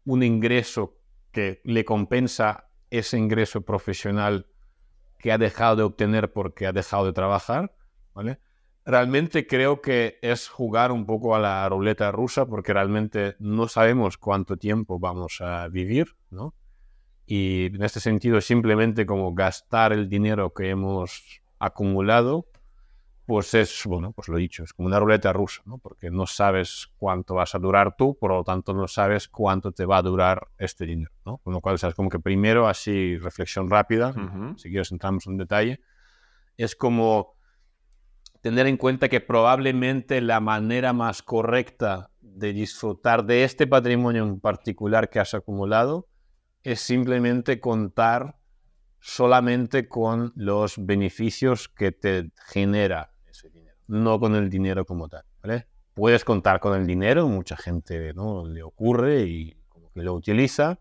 un ingreso que le compensa ese ingreso profesional que ha dejado de obtener porque ha dejado de trabajar, ¿vale? Realmente creo que es jugar un poco a la ruleta rusa porque realmente no sabemos cuánto tiempo vamos a vivir, ¿no? Y en este sentido simplemente como gastar el dinero que hemos acumulado pues es, bueno, pues lo he dicho, es como una ruleta rusa, ¿no? Porque no sabes cuánto vas a durar tú, por lo tanto no sabes cuánto te va a durar este dinero, ¿no? Con lo cual, sabes, como que primero, así, reflexión rápida, si quieres entramos en detalle, es como tener en cuenta que probablemente la manera más correcta de disfrutar de este patrimonio en particular que has acumulado es simplemente contar solamente con los beneficios que te genera no con el dinero como tal, ¿vale? Puedes contar con el dinero, mucha gente ¿no? le ocurre y como que lo utiliza,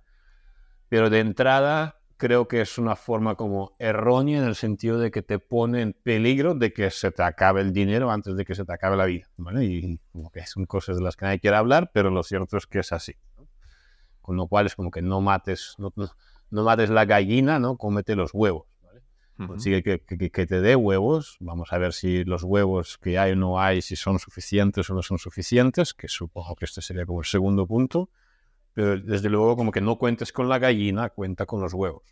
pero de entrada creo que es una forma como errónea en el sentido de que te pone en peligro de que se te acabe el dinero antes de que se te acabe la vida, ¿vale? Y como que son cosas de las que nadie quiere hablar, pero lo cierto es que es así. Con lo cual es como que no mates, no, no mates la gallina, ¿no? Cómete los huevos. Consigue que, que, te dé huevos. Vamos a ver si los huevos que hay o no hay, si son suficientes o no son suficientes, que supongo que este sería como el segundo punto. Pero desde luego, como que no cuentes con la gallina, cuenta con los huevos.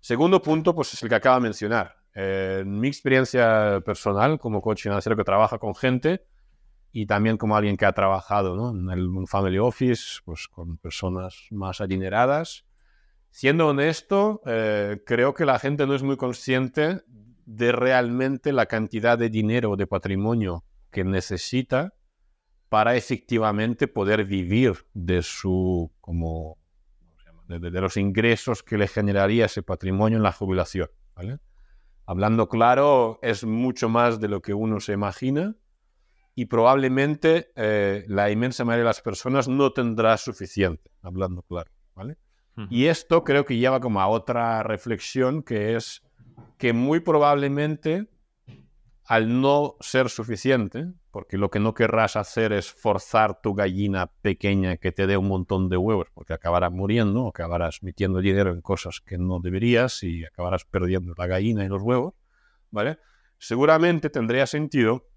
Segundo punto, pues es el que acaba de mencionar. mi experiencia personal como coach financiero que trabaja con gente y también como alguien que ha trabajado ¿no? en el family office, pues con personas más adineradas Siendo honesto, eh, creo que la gente no es muy consciente de realmente la cantidad de dinero o de patrimonio que necesita para efectivamente poder vivir de su como de, los ingresos que le generaría ese patrimonio en la jubilación. Hablando claro, es mucho más de lo que uno se imagina y probablemente eh, la inmensa mayoría de las personas no tendrá suficiente, hablando claro. ¿vale? Y esto creo que lleva como a otra reflexión que es que muy probablemente al no ser suficiente, porque lo que no querrás hacer es forzar tu gallina pequeña que te dé un montón de huevos, porque acabarás muriendo, acabarás metiendo dinero en cosas que no deberías y acabarás perdiendo la gallina y los huevos, ¿vale? Seguramente tendría sentido,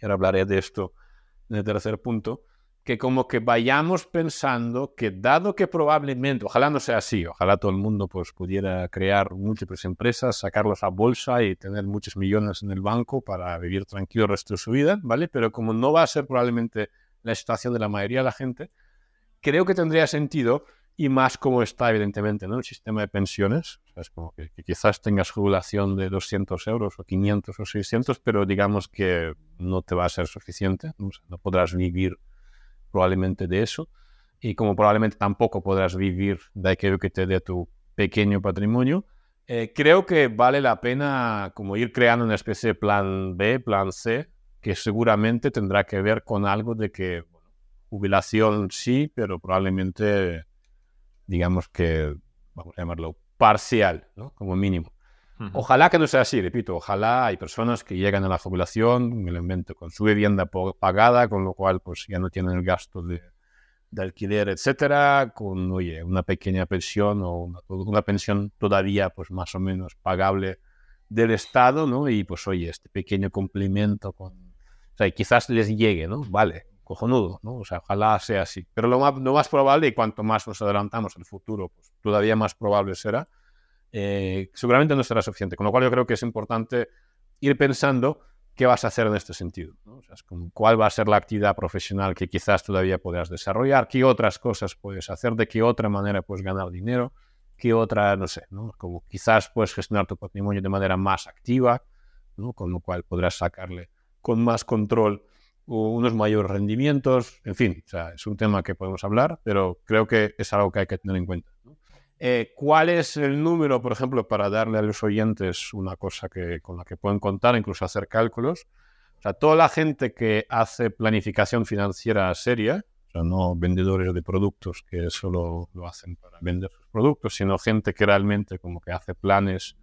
y ahora hablaré de esto en el tercer punto, que como que vayamos pensando que dado que probablemente, ojalá no sea así, ojalá todo el mundo pues pudiera crear múltiples empresas, sacarlos a bolsa y tener muchos millones en el banco para vivir tranquilo el resto de su vida, ¿vale? Pero como no va a ser probablemente la situación de la mayoría de la gente, creo que tendría sentido y más como está evidentemente ¿no? el sistema de pensiones, es como que, quizás tengas jubilación de 200 euros o 500 o 600, pero digamos que no te va a ser suficiente, no podrás vivir probablemente de eso, y como probablemente tampoco podrás vivir de aquello que te dé tu pequeño patrimonio, eh, creo que vale la pena como ir creando una especie de plan B, plan C, que seguramente tendrá que ver con algo de que jubilación sí, pero probablemente digamos que, vamos a llamarlo, parcial, ¿no? como mínimo. Ojalá que no sea así, repito, ojalá hay personas que llegan a la jubilación, me lo invento, con su vivienda pagada, con lo cual pues ya no tienen el gasto de, alquiler, etcétera, con oye, una pequeña pensión o una, pensión todavía pues más o menos pagable del Estado, ¿no? Y pues oye, este pequeño complemento con... O sea, quizás les llegue, ¿no? Vale, cojonudo, ¿no? O sea, ojalá sea así. Pero lo más, lo más probable, y cuanto más nos adelantamos al futuro, pues todavía más probable será, eh, seguramente no será suficiente. Con lo cual yo creo que es importante ir pensando qué vas a hacer en este sentido. cuál va a ser la actividad profesional que quizás todavía podrás desarrollar, qué otras cosas puedes hacer, de qué otra manera puedes ganar dinero, qué otra, no sé, como quizás puedes gestionar tu patrimonio de manera más activa, con lo cual podrás sacarle con más control unos mayores rendimientos, en fin, es un tema que podemos hablar, pero creo que es algo que hay que tener en cuenta. Eh, ¿Cuál es el número, por ejemplo, para darle a los oyentes una cosa que, con la que pueden contar, incluso hacer cálculos? O sea, toda la gente que hace planificación financiera seria, o sea, no vendedores de productos que solo lo hacen para vender sus productos, sino gente que realmente como que hace planes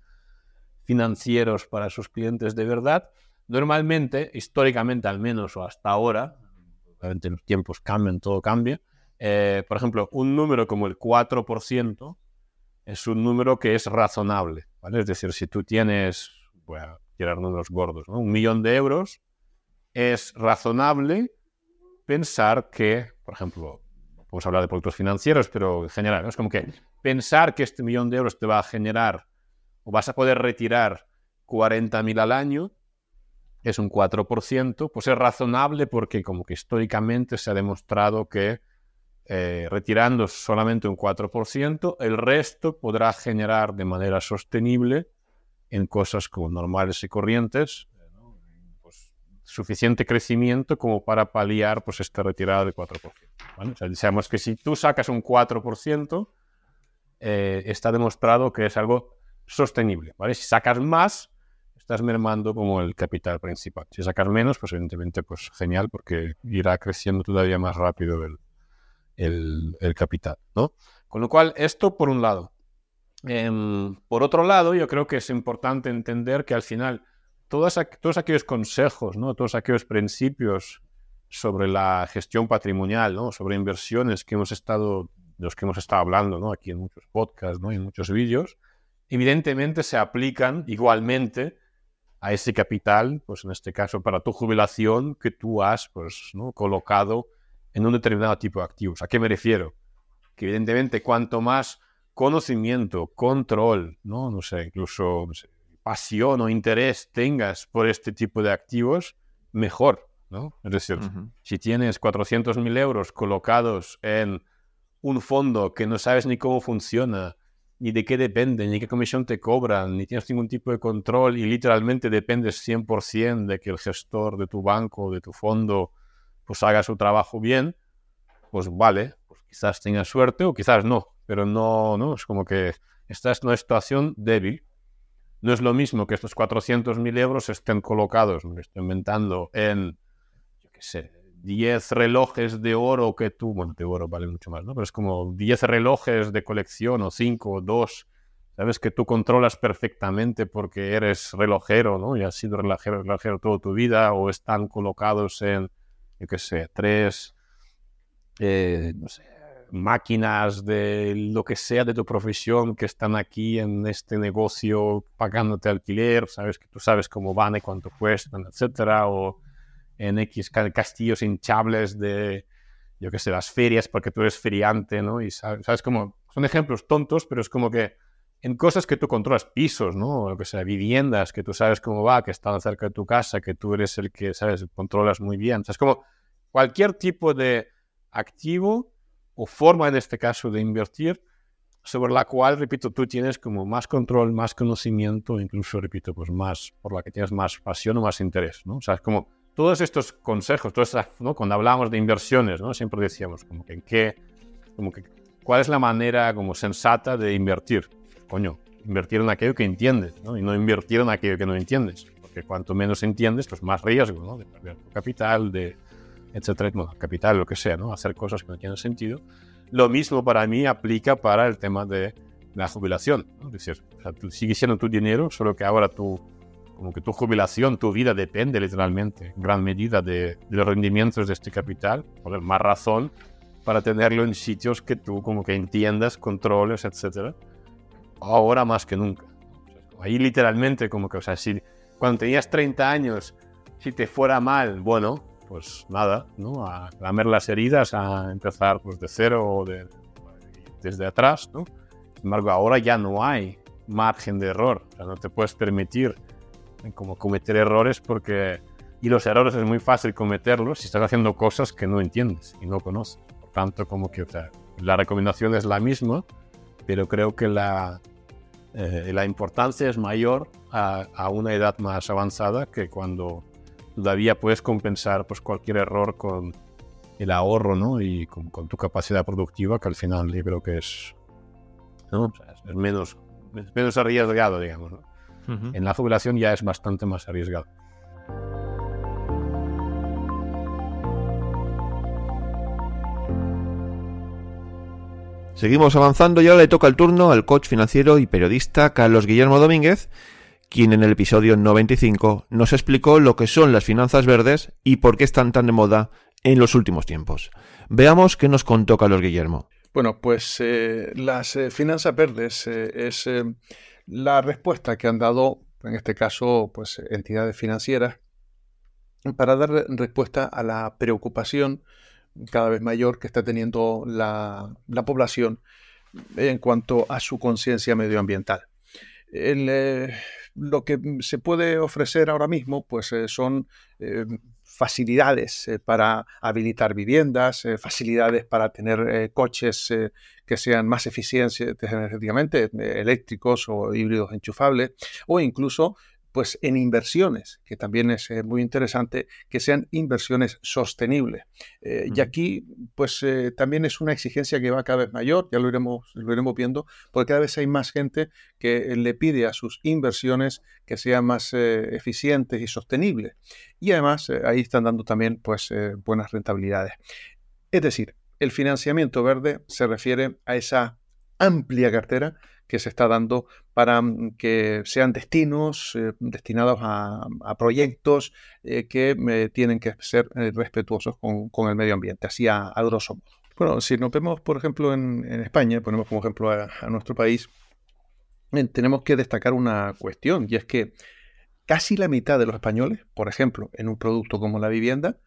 financieros para sus clientes de verdad, Normalmente, históricamente al menos, o hasta ahora, obviamente los tiempos cambian, todo cambia. eh, por ejemplo, un número como el 4% es un número que es razonable, ¿vale? Es decir, si tú tienes, voy a tirar números gordos, ¿no? Un millón de euros, es razonable pensar que, por ejemplo, podemos hablar de productos financieros, pero en general, es como que pensar que este millón de euros te va a generar o vas a poder retirar 40.000 al año, es un 4%, pues es razonable porque como que históricamente se ha demostrado que eh, retirando solamente un 4%, el resto podrá generar de manera sostenible en cosas como normales y corrientes pues, suficiente crecimiento como para paliar pues, esta retirada de 4%. ¿vale? O sea, decíamos que si tú sacas un 4%, eh, está demostrado que es algo sostenible. ¿vale? Si sacas más, estás mermando como el capital principal. Si sacas menos, pues evidentemente pues genial porque irá creciendo todavía más rápido el, el, capital, ¿no? Con lo cual, esto por un lado. Em, por otro lado, yo creo que es importante entender que al final todos, aqu- todos aquellos consejos, ¿no? todos aquellos principios sobre la gestión patrimonial, ¿no? sobre inversiones que hemos estado, de los que hemos estado hablando ¿no? aquí en muchos podcasts ¿no? y en muchos vídeos, evidentemente se aplican igualmente a ese capital, pues en este caso para tu jubilación que tú has pues, colocado en un determinado tipo de activos. ¿A qué me refiero? Que evidentemente cuanto más conocimiento, control, no, no sé, incluso no sé, pasión o interés tengas por este tipo de activos, mejor, ¿no? Es decir, si tienes 400.000 euros colocados en un fondo que no sabes ni cómo funciona, ni de qué depende, ni qué comisión te cobran, ni tienes ningún tipo de control y literalmente dependes 100% de que el gestor de tu banco de tu fondo pues haga su trabajo bien, pues vale, pues quizás tengas suerte o quizás no, pero no, no, es como que estás en una situación débil. No es lo mismo que estos 400.000 euros estén colocados, me estoy inventando, en, yo qué sé, 10 relojes de oro que tú, bueno, de oro vale mucho más, ¿no? Pero es como 10 relojes de colección o 5 o 2, ¿sabes? Que tú controlas perfectamente porque eres relojero, ¿no? Y has sido relojero, relojero toda tu vida o están colocados en, yo qué sé, tres, eh, máquinas de lo que sea de tu profesión que están aquí en este negocio pagándote alquiler, sabes que tú sabes cómo van y cuánto cuestan, etcétera, o en X ca- castillos hinchables de, yo qué sé, las ferias porque tú eres feriante, ¿no? Y sabes, sabes como, son ejemplos tontos, pero es como que en cosas que tú controlas, pisos, ¿no? Lo que sea, viviendas, que tú sabes cómo va, que están cerca de tu casa, que tú eres el que, ¿sabes?, controlas muy bien. O es como cualquier tipo de activo o forma, en este caso, de invertir, sobre la cual, repito, tú tienes como más control, más conocimiento, incluso, repito, pues más, por la que tienes más pasión o más interés, ¿no? O sea, es como todos estos consejos, todas ¿no? Cuando hablábamos de inversiones, ¿no? Siempre decíamos como que en qué, como que, ¿cuál es la manera como sensata de invertir? Coño, invertir en aquello que entiendes, ¿no? Y no invertir en aquello que no entiendes. Porque cuanto menos entiendes, pues más riesgo, ¿no? De perder tu capital, de, etcétera, bueno, capital, lo que sea, ¿no? Hacer cosas que no tienen sentido. Lo mismo para mí aplica para el tema de la jubilación, ¿no? Es decir, o sea, sigue siendo tu dinero, solo que ahora tú, como que tu jubilación, tu vida depende literalmente, en gran medida, de, de los rendimientos de este capital, por más razón para tenerlo en sitios que tú como que entiendas, controles, etcétera. Ahora más que nunca. Ahí literalmente como que, o sea, si cuando tenías 30 años, si te fuera mal, bueno, pues nada, ¿no? A lamer las heridas, a empezar pues de cero o de, desde atrás, ¿no? Sin embargo, ahora ya no hay margen de error, o sea, no te puedes permitir como cometer errores porque... Y los errores es muy fácil cometerlos si estás haciendo cosas que no entiendes y no conoces. Por tanto, como que o sea, la recomendación es la misma, pero creo que la, eh, la importancia es mayor a, a, una edad más avanzada que cuando todavía puedes compensar pues, cualquier error con el ahorro ¿no? y con, con, tu capacidad productiva, que al final yo creo que es, ¿no? o sea, es menos, menos arriesgado, digamos. ¿no? Uh -huh. En la jubilación ya es bastante más arriesgado. Seguimos avanzando y ahora le toca el turno al coach financiero y periodista Carlos Guillermo Domínguez, quien en el episodio 95 nos explicó lo que son las finanzas verdes y por qué están tan de moda en los últimos tiempos. Veamos qué nos contó Carlos Guillermo. Bueno, pues eh, las eh, finanzas verdes eh, es la respuesta que han dado, en este caso, pues entidades financieras, para dar respuesta a la preocupación cada vez mayor que está teniendo la, la población en cuanto a su conciencia medioambiental. El, lo que se puede ofrecer ahora mismo pues, eh, son eh, facilidades eh, para habilitar viviendas, facilidades para tener coches que sean más eficientes energéticamente, eléctricos o híbridos enchufables, o incluso pues en inversiones, que también es eh, muy interesante, que sean inversiones sostenibles. Eh, y aquí, pues eh, también es una exigencia que va cada vez mayor, ya lo iremos, lo iremos viendo, porque cada vez hay más gente que le pide a sus inversiones que sean más eficientes y sostenibles. Y además ahí están dando también pues buenas rentabilidades. Es decir, el financiamiento verde se refiere a esa amplia cartera que se está dando para mm, que sean destinos eh, destinados a, proyectos eh, que eh, tienen que ser respetuosos con, el medio ambiente, así a, grosso modo. Bueno, si nos vemos, por ejemplo, en, España, ponemos como ejemplo a, a nuestro país, tenemos que destacar una cuestión, y es que casi la mitad de los españoles, por ejemplo, en un producto como la vivienda,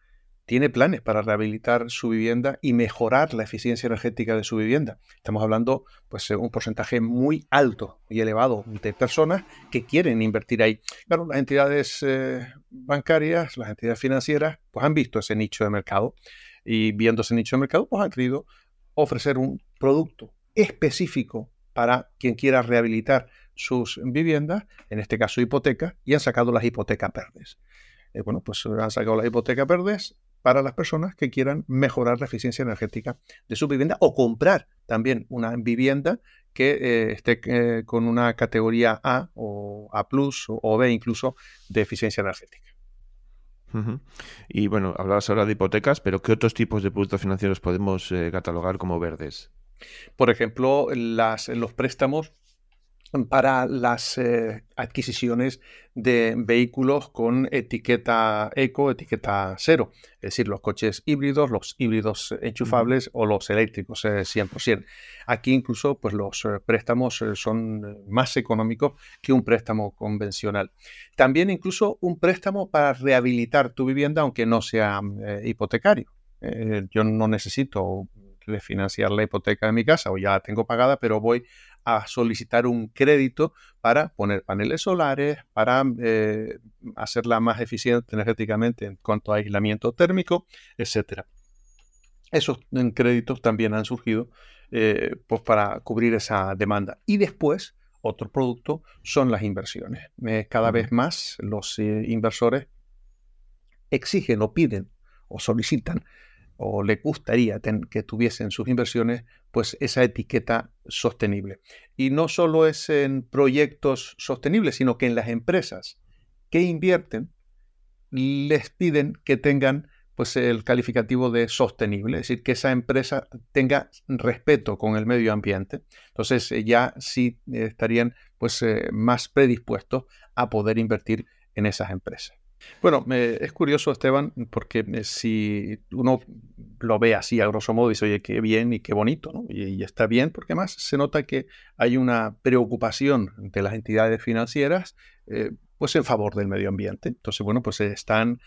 tiene planes para rehabilitar su vivienda y mejorar la eficiencia energética de su vivienda. Estamos hablando pues un porcentaje muy alto y elevado de personas que quieren invertir ahí. Claro, las entidades eh, bancarias, las entidades financieras, pues han visto ese nicho de mercado y viendo ese nicho de mercado, pues han querido ofrecer un producto específico para quien quiera rehabilitar sus viviendas, en este caso hipotecas, y han sacado las hipotecas verdes. Eh, bueno, pues han sacado las hipotecas verdes para las personas que quieran mejorar la eficiencia energética de su vivienda o comprar también una vivienda que eh, esté eh, con una categoría A o A o, B incluso de eficiencia energética. Y bueno, hablabas ahora de hipotecas, pero ¿qué otros tipos de productos financieros podemos eh, catalogar como verdes? Por ejemplo, las, los préstamos para las eh, adquisiciones de vehículos con etiqueta eco, etiqueta cero, es decir, los coches híbridos, los híbridos enchufables o los eléctricos 100%. Eh, Aquí incluso pues, los eh, préstamos son más económicos que un préstamo convencional. También incluso un préstamo para rehabilitar tu vivienda aunque no sea hipotecario. yo no necesito refinanciar la hipoteca de mi casa o ya la tengo pagada, pero voy a solicitar un crédito para poner paneles solares, para eh, hacerla más eficiente energéticamente en cuanto a aislamiento térmico, etc. Esos créditos también han surgido eh, pues para cubrir esa demanda. Y después, otro producto son las inversiones. Eh, cada vez más los inversores exigen o piden o solicitan o le gustaría que tuviesen sus inversiones, pues esa etiqueta sostenible. Y no solo es en proyectos sostenibles, sino que en las empresas que invierten les piden que tengan pues el calificativo de sostenible, es decir, que esa empresa tenga respeto con el medio ambiente. Entonces eh, ya sí estarían pues eh, más predispuestos a poder invertir en esas empresas. Bueno, es curioso, Esteban, porque eh, si uno lo ve así a grosso modo dice, oye, qué bien y qué bonito, ¿no? Y, está bien, porque más se nota que hay una preocupación de las entidades financieras, eh, pues en favor del medio ambiente. Entonces, bueno, pues están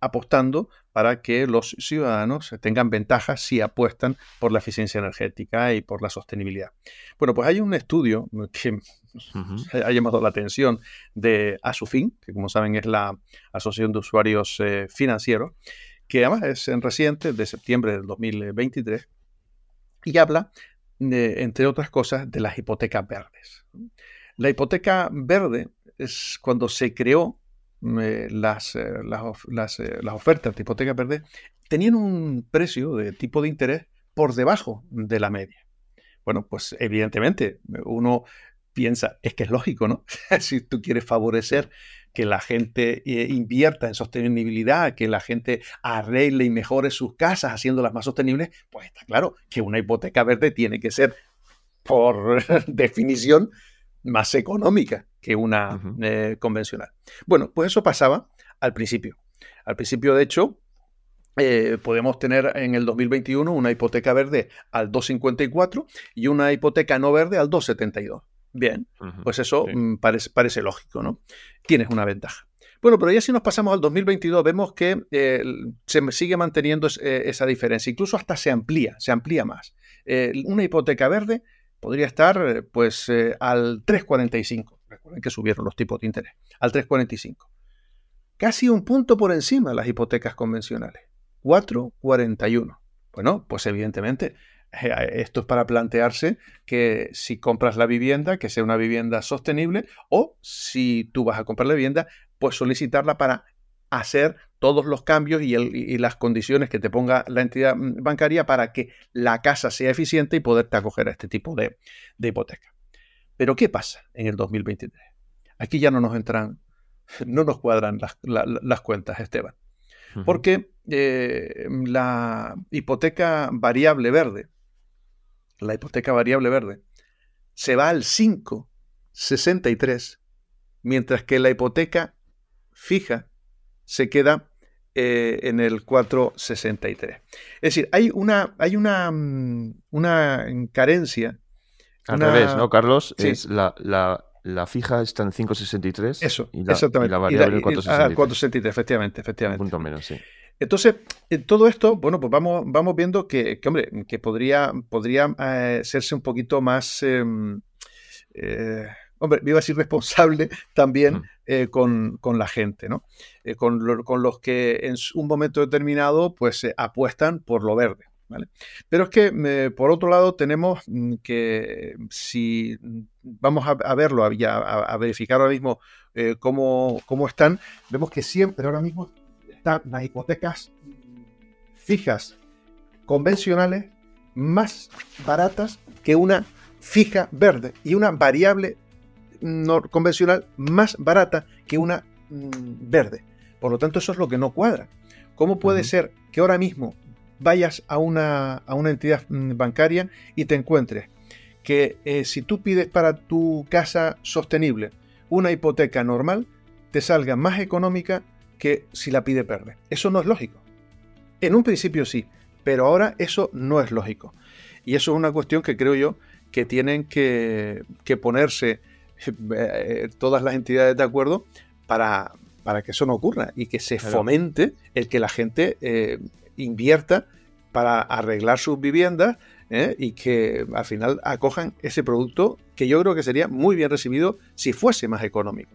apostando para que los ciudadanos tengan ventajas si apuestan por la eficiencia energética y por la sostenibilidad. Bueno, pues hay un estudio que ha llamado la atención de ASUFIN, que como saben es la Asociación de Usuarios eh, Financieros, que además es en reciente, de septiembre del 2023, y habla, entre otras cosas, de las hipotecas verdes. La hipoteca verde es cuando se creó eh, las, eh, las, ofertas de hipoteca verde, tenían un precio de tipo de interés por debajo de la media. Bueno, pues evidentemente uno piensa, es que es lógico, ¿no? si tú quieres favorecer que la gente eh, invierta en sostenibilidad, que la gente arregle y mejore sus casas haciéndolas más sostenibles, pues está claro que una hipoteca verde tiene que ser, por definición, más económica que una eh, convencional. Bueno, pues eso pasaba al principio. Al principio, de hecho, eh, podemos tener en el 2021 una hipoteca verde al 2,54 y una hipoteca no verde al 2,72. Bien, pues eso mm, parece, parece, lógico, ¿no? Tienes una ventaja. Bueno, pero ya si nos pasamos al 2022, vemos que eh, se sigue manteniendo esa diferencia, incluso hasta se amplía, se amplía más. una hipoteca verde podría estar pues al 3,45. Recuerden que subieron los tipos de interés, al 3,45 casi un punto por encima de las hipotecas convencionales. 4,41. Bueno, pues evidentemente eh, esto es para plantearse que si compras la vivienda, que sea una vivienda sostenible, o si tú vas a comprar la vivienda, pues solicitarla para hacer todos los cambios y, las condiciones que te ponga la entidad bancaria para que la casa sea eficiente y poderte acoger a este tipo de, hipoteca. Pero ¿qué pasa en el 2023? Aquí ya no nos entran no nos cuadran las, cuentas, Esteban. Porque eh, la hipoteca variable verde, la hipoteca variable verde, se va al 5,63, mientras que la hipoteca fija se queda eh, en el 4,63. Es decir, hay una, hay una, mm, una carencia. Al revés, ¿no, Carlos? Es la, la fija está en 5,63. Eso, exactamente. Y la variable en 4,63. 4,63, efectivamente, efectivamente. Un punto menos, sí. Entonces, en todo esto, bueno, pues vamos, vamos viendo que, hombre, que podría, podría eh, serse un poquito más, em, eh, hombre, iba a decir responsable también eh, con, la gente, ¿no? Con, con, los que en un momento determinado, pues apuestan por lo verde. Pero es que, por otro lado, tenemos mm, que si vamos a, verlo y a, verificar ahora mismo eh, cómo, están, vemos que siempre ahora mismo están las hipotecas fijas convencionales más baratas que una fija verde y una variable no, convencional más barata que una mm, verde. Por lo tanto, eso es lo que no cuadra. ¿Cómo puede ser que ahora mismo vayas a una, entidad mm, bancaria y te encuentres que eh, si tú pides para tu casa sostenible una hipoteca normal, te salga más económica que si la pide verde. Eso no es lógico. En un principio sí, pero ahora eso no es lógico. Y eso es una cuestión que creo yo que tienen que, ponerse eh, todas las entidades de acuerdo para, para, que eso no ocurra y que se fomente el que la gente eh, invierta para arreglar sus viviendas ¿eh? y que al final acojan ese producto que yo creo que sería muy bien recibido si fuese más económico.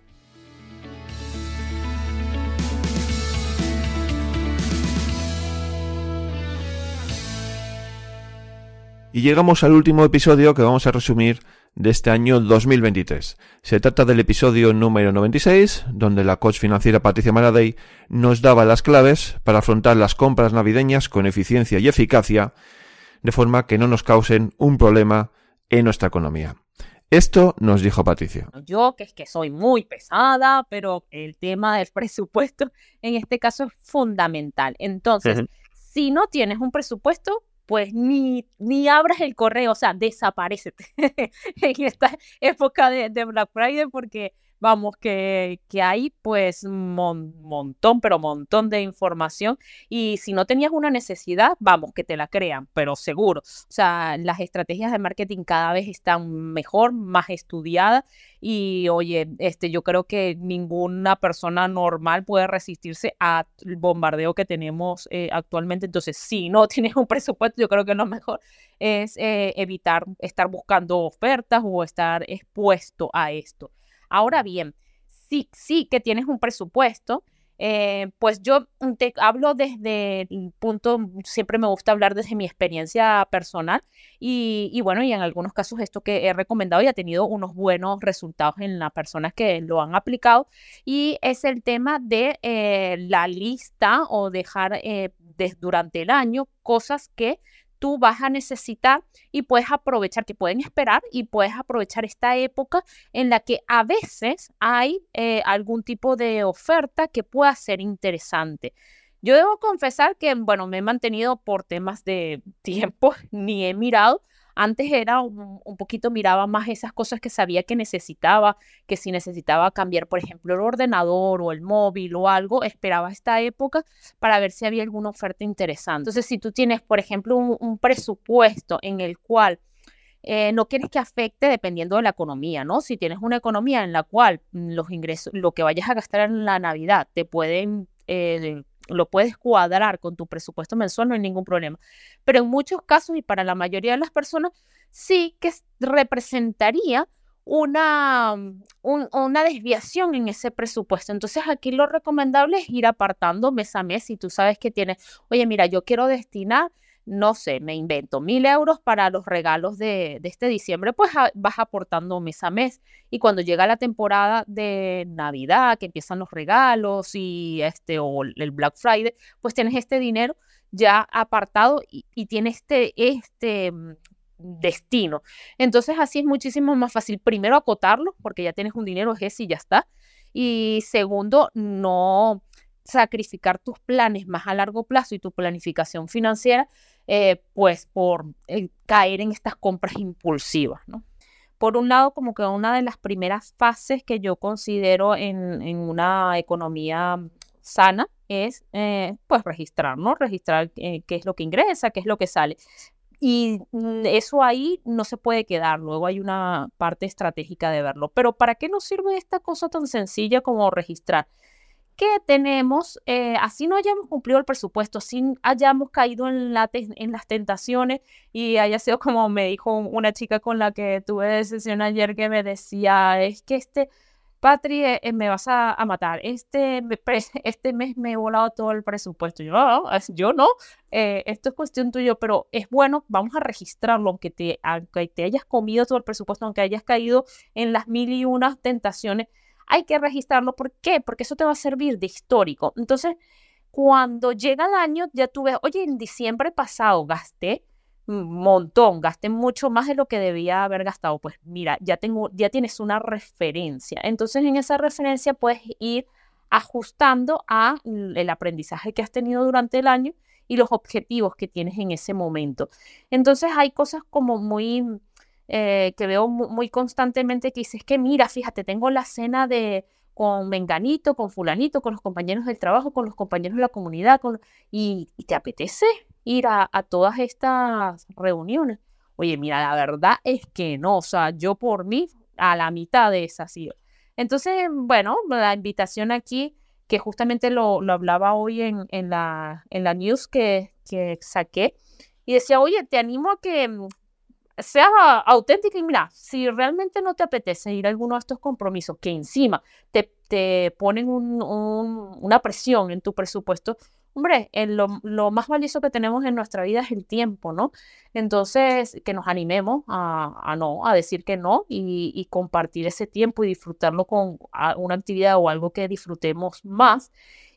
Y llegamos al último episodio que vamos a resumir de este año 2023. Se trata del episodio número 96, donde la coach financiera Patricia Maradei nos daba las claves para afrontar las compras navideñas con eficiencia y eficacia, de forma que no nos causen un problema en nuestra economía. Esto nos dijo Patricia. Yo, que es que soy muy pesada, pero el tema del presupuesto en este caso es fundamental. Entonces, si no tienes un presupuesto, pues ni, ni abras el correo, o sea, desaparecete en esta época de, de Black Friday porque vamos, que, que hay pues un montón, pero montón de información y si no tenías una necesidad, vamos, que te la crean, pero seguro. O sea, las estrategias de marketing cada vez están mejor, más estudiadas y oye, este, yo creo que ninguna persona normal puede resistirse al bombardeo que tenemos eh, actualmente. Entonces, si no tienes un presupuesto, yo creo que lo mejor es eh, evitar estar buscando ofertas o estar expuesto a esto. Ahora bien, sí, sí que tienes un presupuesto, eh, pues yo te hablo desde el punto, siempre me gusta hablar desde mi experiencia personal y, bueno, y en algunos casos esto que he recomendado y ha tenido unos buenos resultados en las personas que lo han aplicado y es el tema de eh, la lista o dejar eh, durante el año cosas que tú vas a necesitar y puedes aprovechar, que pueden esperar y puedes aprovechar esta época en la que a veces hay eh, algún tipo de oferta que pueda ser interesante. Yo debo confesar que, bueno, me he mantenido por temas de tiempo, ni he mirado Antes era un, poquito, miraba más esas cosas que sabía que necesitaba, que si necesitaba cambiar, por ejemplo, el ordenador o el móvil o algo, esperaba esta época para ver si había alguna oferta interesante. Entonces, si tú tienes, por ejemplo, un, presupuesto en el cual eh, no quieres que afecte dependiendo de la economía, ¿no? Si tienes una economía en la cual los ingresos, lo que vayas a gastar en la Navidad, te pueden, eh, lo puedes cuadrar con tu presupuesto mensual, no hay ningún problema. Pero en muchos casos y para la mayoría de las personas, sí que representaría una, mm, una desviación en ese presupuesto. Entonces aquí lo recomendable es ir apartando mes a mes si tú sabes que tienes, oye, mira, yo quiero destinar no sé, me invento mil euros para los regalos de, este diciembre, pues vas aportando mes a mes. Y cuando llega la temporada de Navidad, que empiezan los regalos y este, o el Black Friday, pues tienes este dinero ya apartado y, tiene este, este mm, destino. Entonces así es muchísimo más fácil, primero acotarlo, porque ya tienes un dinero, es ese y ya está. Y segundo, no sacrificar tus planes más a largo plazo y tu planificación financiera eh, pues por eh, caer en estas compras impulsivas, ¿no? Por un lado, como que una de las primeras fases que yo considero en, una economía sana es, eh, pues, registrar, ¿no? Registrar qué es lo que ingresa, qué es lo que sale. Y mm, eso ahí no se puede quedar, luego hay una parte estratégica de verlo. Pero ¿para qué nos sirve esta cosa tan sencilla como registrar? Que tenemos, eh, así no hayamos cumplido el presupuesto, así hayamos caído en, la en las tentaciones y haya sido como me dijo una chica con la que tuve sesión ayer que me decía, es que este, Patri, eh, eh, me vas a, matar, este, este mes me he volado todo el presupuesto. Yo, ah, yo no, esto es cuestión tuya, pero es bueno, vamos a registrarlo, aunque te, aunque te hayas comido todo el presupuesto, aunque hayas caído en las mil y unas tentaciones hay que registrarlo. ¿Por qué? Porque eso te va a servir de histórico. Entonces, cuando llega el año, ya tú ves, oye, en diciembre pasado gasté un montón, gasté mucho más de lo que debía haber gastado. Pues mira, ya tengo, ya tienes una referencia. Entonces, en esa referencia puedes ir ajustando a el aprendizaje que has tenido durante el año y los objetivos que tienes en ese momento. Entonces, hay cosas como muy eh, que veo muy constantemente que dices que mira, fíjate, tengo la cena de con menganito, con fulanito, con los compañeros del trabajo, con los compañeros de la comunidad, y, te apetece ir a, todas estas reuniones. Oye, mira, la verdad es que no, o sea, yo por mí a la mitad de esas sí. Entonces, bueno, la invitación aquí, que justamente lo, hablaba hoy en, en, la, en la news que, que saqué, y decía, oye, te animo a que seas auténtica y mira, si realmente no te apetece ir a alguno de estos compromisos que encima te, te ponen una presión en tu presupuesto, hombre, lo, más valioso que tenemos en nuestra vida es el tiempo, ¿no? Entonces, que nos animemos a, no, a decir que no y, y, compartir ese tiempo y disfrutarlo con una actividad o algo que disfrutemos más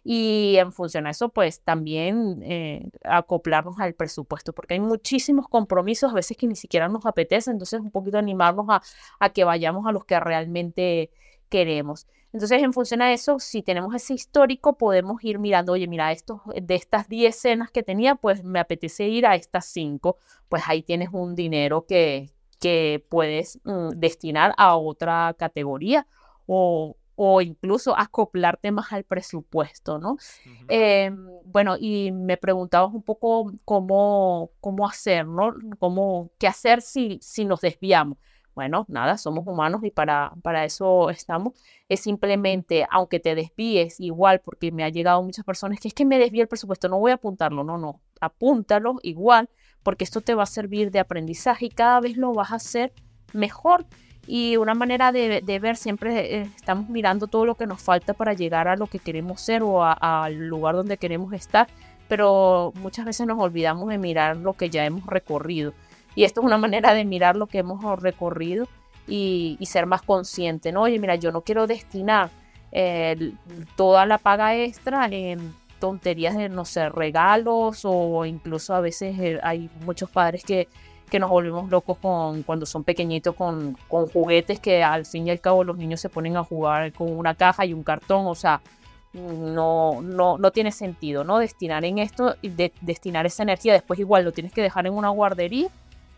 y en función a eso, pues también eh, acoplarnos al presupuesto, porque hay muchísimos compromisos a veces que ni siquiera nos apetece, entonces un poquito animarnos a, a que vayamos a los que realmente queremos. Entonces, en función a eso, si tenemos ese histórico, podemos ir mirando, oye, mira, estos, de estas 10 cenas que tenía, pues me apetece ir a estas 5, pues ahí tienes un dinero que, que puedes mm, destinar a otra categoría o, o incluso acoplarte más al presupuesto, ¿no? Em, bueno, y me preguntabas un poco cómo, cómo hacer, ¿no? Cómo, ¿Qué hacer si, si nos desviamos? Bueno, nada, somos humanos y para, para eso estamos. Es simplemente, aunque te desvíes igual, porque me ha llegado muchas personas que es que me desvío el presupuesto, no voy a apuntarlo, no, no, apúntalo igual, porque esto te va a servir de aprendizaje y cada vez lo vas a hacer mejor y una manera de, ver siempre eh, estamos mirando todo lo que nos falta para llegar a lo que queremos ser o al lugar donde queremos estar, pero muchas veces nos olvidamos de mirar lo que ya hemos recorrido. Y esto es una manera de mirar lo que hemos recorrido y, ser más consciente, ¿no? Oye, mira, yo no quiero destinar eh, toda la paga extra en tonterías de, no sé, regalos o incluso a veces eh, hay muchos padres que que nos volvemos locos con, cuando son pequeñitos con, con, juguetes que al fin y al cabo los niños se ponen a jugar con una caja y un cartón, o sea, no, no, no tiene sentido, ¿no? Destinar en esto, de, destinar esa energía, después igual lo tienes que dejar en una guardería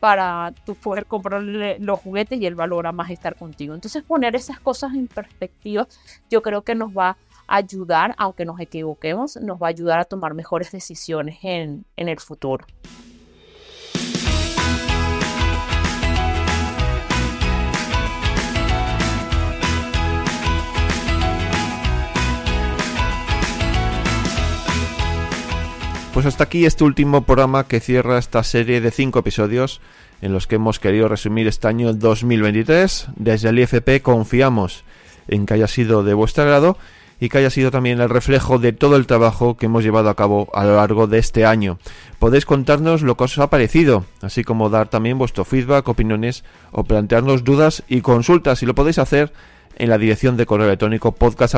para tú poder comprarle los juguetes y él valora más estar contigo. Entonces poner esas cosas en perspectiva yo creo que nos va a ayudar, aunque nos equivoquemos, nos va a ayudar a tomar mejores decisiones en, en el futuro. Hasta aquí este último programa que cierra esta serie de cinco episodios en los que hemos querido resumir este año 2023. Desde el IFP confiamos en que haya sido de vuestro agrado y que haya sido también el reflejo de todo el trabajo que hemos llevado a cabo a lo largo de este año. Podéis contarnos lo que os ha parecido, así como dar también vuestro feedback, opiniones o plantearnos dudas y consultas y lo podéis hacer en la dirección de correo electrónico podcast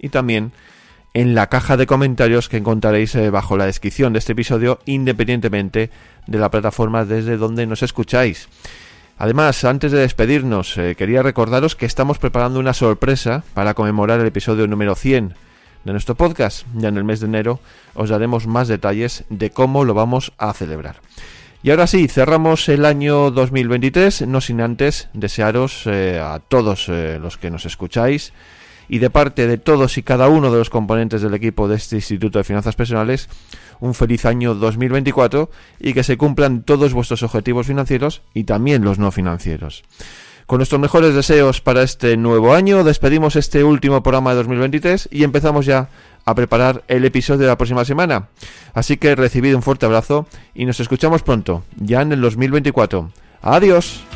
y también en la caja de comentarios que encontraréis eh, bajo la descripción de este episodio, independientemente de la plataforma desde donde nos escucháis. Además, antes de despedirnos, eh, quería recordaros que estamos preparando una sorpresa para conmemorar el episodio número 100 de nuestro podcast. Ya en el mes de enero os daremos más detalles de cómo lo vamos a celebrar. Y ahora sí, cerramos el año 2023, no sin antes desearos eh, a todos los que nos escucháis, y de parte de todos y cada uno de los componentes del equipo de este Instituto de Finanzas Personales, un feliz año 2024 y que se cumplan todos vuestros objetivos financieros y también los no financieros. Con nuestros mejores deseos para este nuevo año, despedimos este último programa de 2023 y empezamos ya a preparar el episodio de la próxima semana. Así que recibid un fuerte abrazo y nos escuchamos pronto, ya en el 2024. Adiós.